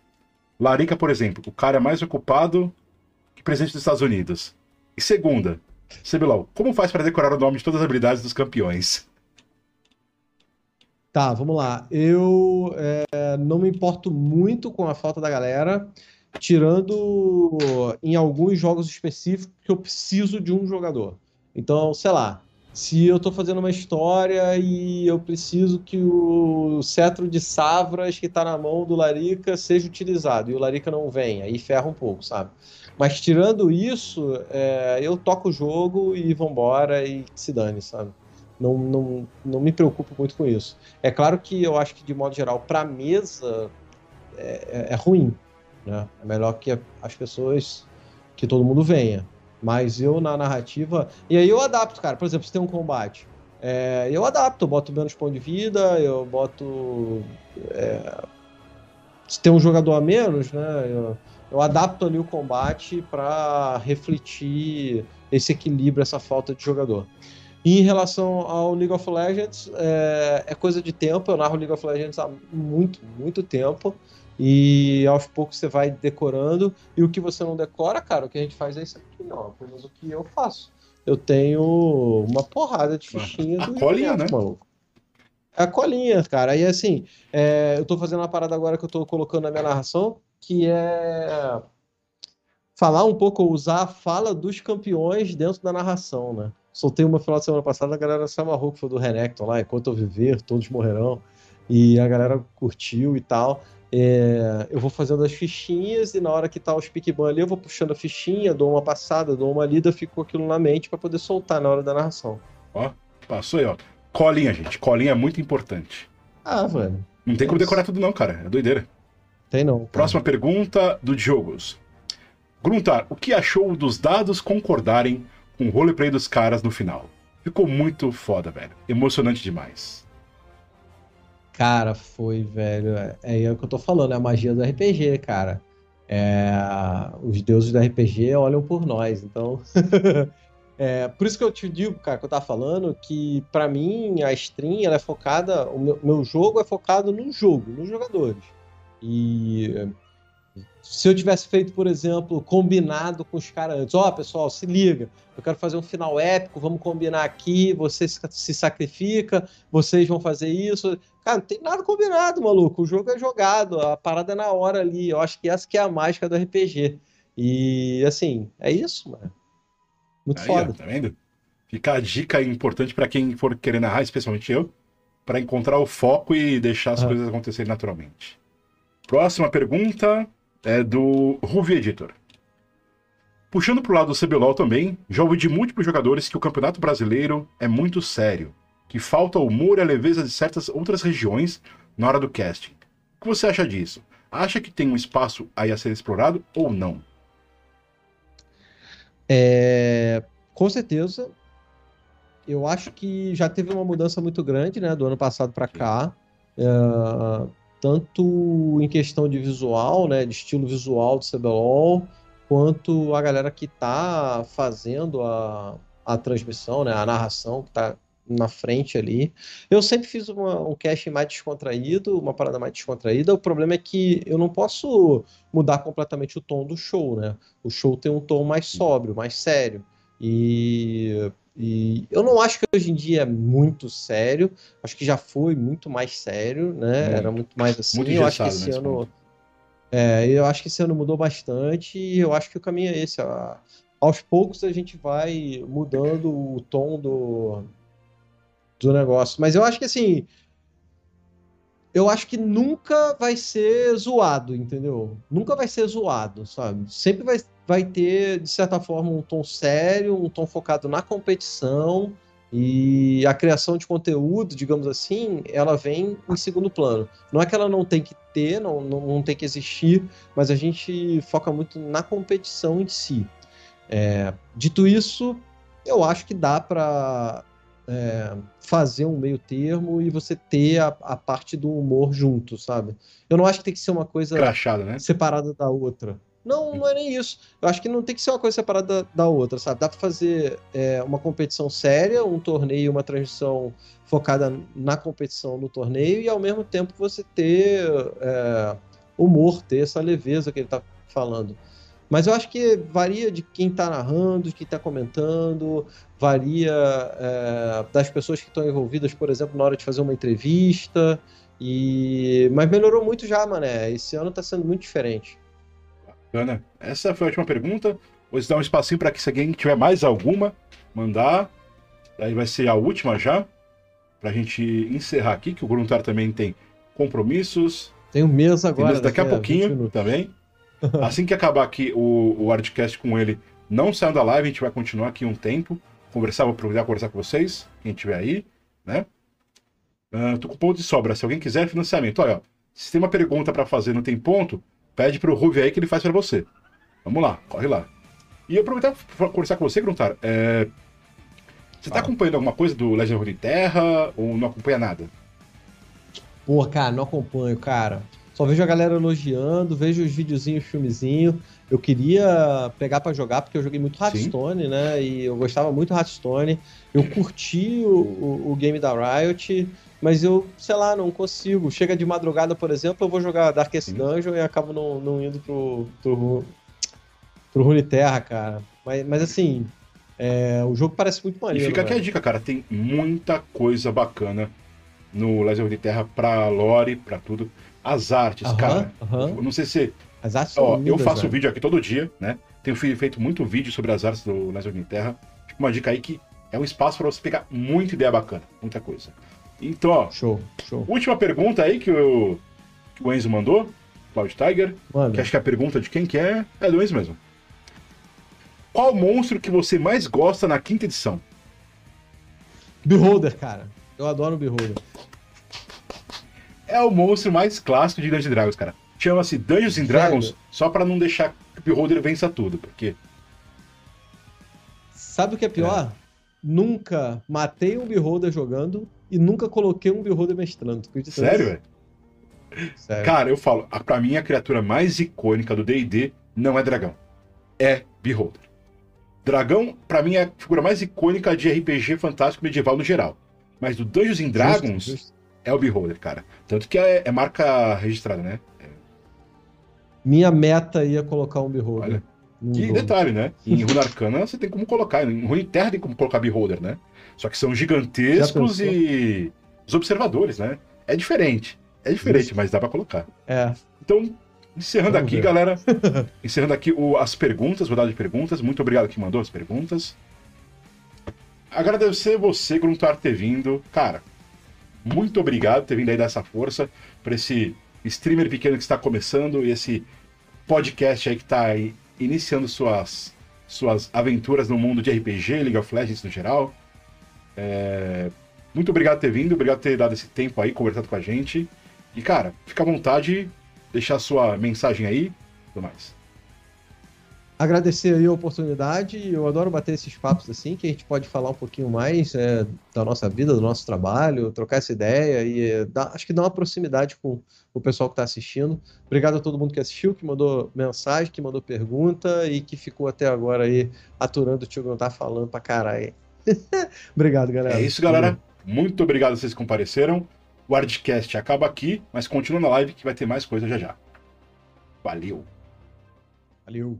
Larica, por exemplo, o cara é mais ocupado que presidente dos Estados Unidos. E segunda, CBLOL, como faz para decorar o nome de todas as habilidades dos campeões? Tá, vamos lá. Eu é, não me importo muito com a falta da galera, tirando em alguns jogos específicos que eu preciso de um jogador. Então, sei lá, se eu estou fazendo uma história e eu preciso que o cetro de Savras que está na mão do Larica seja utilizado e o Larica não vem, aí ferra um pouco, sabe? Mas tirando isso, é, eu toco o jogo e vambora e se dane, sabe? Não, não, não me preocupo muito com isso. É claro que eu acho que, de modo geral, para mesa é, é, é, ruim. Né? É melhor que as pessoas, que todo mundo venha. Mas eu, na narrativa. E aí eu adapto, cara. Por exemplo, se tem um combate. É, eu adapto, eu boto menos ponto de vida, eu boto. É, se tem um jogador a menos, né? Eu, eu adapto ali o combate para refletir esse equilíbrio, essa falta de jogador. E em relação ao League of Legends, é, é, coisa de tempo. Eu narro League of Legends há muito, muito tempo. E aos poucos você vai decorando. E o que você não decora, cara, o que a gente faz é isso aqui, ó. Apenas o que eu faço. Eu tenho uma porrada de fichinha a do colinha, né? maluco. É a colinha, cara. E assim, é, eu tô fazendo uma parada agora que eu tô colocando na minha narração, que é falar um pouco, usar a fala dos campeões dentro da narração, né? Soltei uma final de semana passada, a galera se amarrou que foi do Renekton lá, enquanto eu viver, todos morrerão. E a galera curtiu e tal. É, eu vou fazendo as fichinhas e na hora que tá o speakban ali, eu vou puxando a fichinha, dou uma passada, dou uma lida, ficou aquilo na mente para poder soltar na hora da narração. Ó, passou aí, ó. Colinha, gente. Colinha é muito importante. Ah, velho. Não tem como decorar tudo não, cara. É doideira. Tem não. Próxima pergunta do Diogos. Gruntar, o que achou dos dados concordarem com o roleplay dos caras no final? Ficou muito foda, velho. Emocionante demais. Cara, foi, velho. É, é o que eu tô falando, é a magia do RPG, cara. É, os deuses do RPG olham por nós, então. (laughs) é, por isso que eu te digo, cara, que eu tava falando, que para mim a stream ela é focada. O meu, meu jogo é focado no jogo, nos jogadores. E se eu tivesse feito, por exemplo, combinado com os caras antes, ó, oh, pessoal, se liga, eu quero fazer um final épico, vamos combinar aqui, você se sacrifica, vocês vão fazer isso. Cara, não tem nada combinado, maluco. O jogo é jogado, a parada é na hora ali. Eu acho que essa que é a mágica do RPG. E assim, é isso, mano. Muito Aí, foda. Ó, tá vendo? Fica a dica importante para quem for querer narrar, especialmente eu, para encontrar o foco e deixar as coisas acontecerem naturalmente. Próxima pergunta é do Ruvi Editor. Puxando pro lado do CBLOL também, já ouvi de múltiplos jogadores que o Campeonato Brasileiro é muito sério, que falta o humor e a leveza de certas outras regiões na hora do casting. O que você acha disso? Acha que tem um espaço aí a ser explorado ou não? É, com certeza. Eu acho que já teve uma mudança muito grande, né, do ano passado para cá. É, tanto em questão de visual, né, de estilo visual do CBLOL, quanto a galera que está fazendo a, a transmissão, né, a narração, que está na frente ali. Eu sempre fiz uma, um casting mais descontraído, uma parada mais descontraída. O problema é que eu não posso mudar completamente o tom do show, né? O show tem um tom mais sóbrio, mais sério. E, e eu não acho que hoje em dia é muito sério. Acho que já foi muito mais sério, né? Muito. Era muito mais assim. Muito eu acho que esse ano. É, eu acho que esse ano mudou bastante e eu acho que o caminho é esse. Ó. Aos poucos a gente vai mudando o tom do, do negócio. Mas eu acho que assim. Eu acho que nunca vai ser zoado, entendeu? Nunca vai ser zoado, sabe? Sempre vai, vai ter, de certa forma, um tom sério, um tom focado na competição. E a criação de conteúdo, digamos assim, ela vem em segundo plano. Não é que ela não tem que ter, não, não, não tem que existir, mas a gente foca muito na competição em si. É, dito isso, eu acho que dá para é, fazer um meio termo e você ter a, a, parte do humor junto, sabe? Eu não acho que tem que ser uma coisa Crachada, né? separada da outra. Não, não é nem isso. Eu acho que não tem que ser uma coisa separada da, da outra, sabe? Dá pra fazer é, uma competição séria, um torneio, uma transmissão focada na competição no torneio e ao mesmo tempo você ter é, humor, ter essa leveza que ele tá falando. Mas eu acho que varia de quem está narrando, de quem está comentando, varia é, das pessoas que estão envolvidas, por exemplo, na hora de fazer uma entrevista. E mas melhorou muito já, mané. Esse ano está sendo muito diferente. Bacana. Essa foi a última pergunta. Vou dar um espacinho para que se alguém tiver mais alguma, mandar. Aí vai ser a última já, para a gente encerrar aqui, que o voluntário também tem compromissos. Tem um mês agora. Tem daqui a pouquinho também. (laughs) Assim que acabar aqui o, o Hardcast com ele, não saindo da live, a gente vai continuar aqui um tempo. Conversar, vou aproveitar conversar com vocês, quem estiver aí, né? Uh, tô com ponto de sobra. Se alguém quiser financiamento, olha, ó, se tem uma pergunta para fazer não tem ponto, pede pro Ruby aí que ele faz para você. Vamos lá, corre lá. E aproveitar para conversar com você, Gruntar. É... Você tá acompanhando alguma coisa do Legend of Terra ou não acompanha nada? Pô, cara, não acompanho, cara. Só vejo a galera elogiando, vejo os videozinhos, filmezinho. Eu queria pegar para jogar, porque eu joguei muito Hearthstone, Sim. né? E eu gostava muito do Hearthstone. Eu curti o, o, o, game da Riot, mas eu, sei lá, não consigo. Chega de madrugada, por exemplo, eu vou jogar Darkest Sim. Dungeon e acabo não, não indo pro, pro, pro Runeterra, cara. Mas, mas assim, é, o jogo parece muito maneiro. E fica aqui a dica, cara. Tem muita coisa bacana no Legend of Terra pra lore, pra tudo. As artes, cara. Não sei se. As artes ó, lindas, Eu faço vídeo aqui todo dia, né? Tenho feito muito vídeo sobre as artes do Legend of Terra. Uma dica aí que é um espaço para você pegar muita ideia bacana, muita coisa. Então, ó. Show, show. Última pergunta aí que o, que o Enzo mandou, Cloud Tiger. Mano. Que acho que é a pergunta de quem que é. É do Enzo mesmo. Qual monstro que você mais gosta na quinta edição? Beholder, cara. Eu adoro o Beholder é o monstro mais clássico de Dungeons Dragons, cara. Chama-se Dungeons and Dragons só para não deixar que o Beholder vença tudo, porque... Sabe o que é pior? É. Nunca matei um Beholder jogando e nunca coloquei um Beholder mestrando. Sério, velho? Cara, eu falo, a, pra mim a criatura mais icônica do D&D não é dragão. É Beholder. Dragão, para mim, é a figura mais icônica de RPG fantástico medieval no geral. Mas do Dungeons and Dragons, justo, justo é o Beholder, cara. Tanto que é, é marca registrada, né? É. Minha meta ia colocar um Beholder. Olha. Que jogo. detalhe, né? Em Rune Arcana você tem como colocar. Em Rune Terra tem como colocar Beholder, né? Só que são gigantescos e. Os observadores, né? É diferente. É diferente, Isso. mas dá para colocar. É. Então, encerrando Vamos aqui, ver. galera. (laughs) encerrando aqui o, as perguntas, rodada de perguntas. Muito obrigado que mandou as perguntas. Agradecer você, Gruntar, ter vindo. Cara, muito obrigado por ter vindo aí dar essa força para esse streamer pequeno que está começando e esse podcast aí que está iniciando suas, suas aventuras no mundo de RPG, League of Legends no geral. É... Muito obrigado por ter vindo, obrigado por ter dado esse tempo aí, conversado com a gente. E, cara, fica à vontade, deixar sua mensagem aí e tudo mais agradecer aí a oportunidade. Eu adoro bater esses papos assim, que a gente pode falar um pouquinho mais é, da nossa vida, do nosso trabalho, trocar essa ideia e é, dá, acho que dá uma proximidade com o pessoal que está assistindo. Obrigado a todo mundo que assistiu, que mandou mensagem, que mandou pergunta e que ficou até agora aí aturando o tio não tá falando pra caralho. (laughs) obrigado, galera. É isso, galera. Muito obrigado a vocês que compareceram. O Hardcast acaba aqui, mas continua na live que vai ter mais coisa já já. Valeu. Valeu.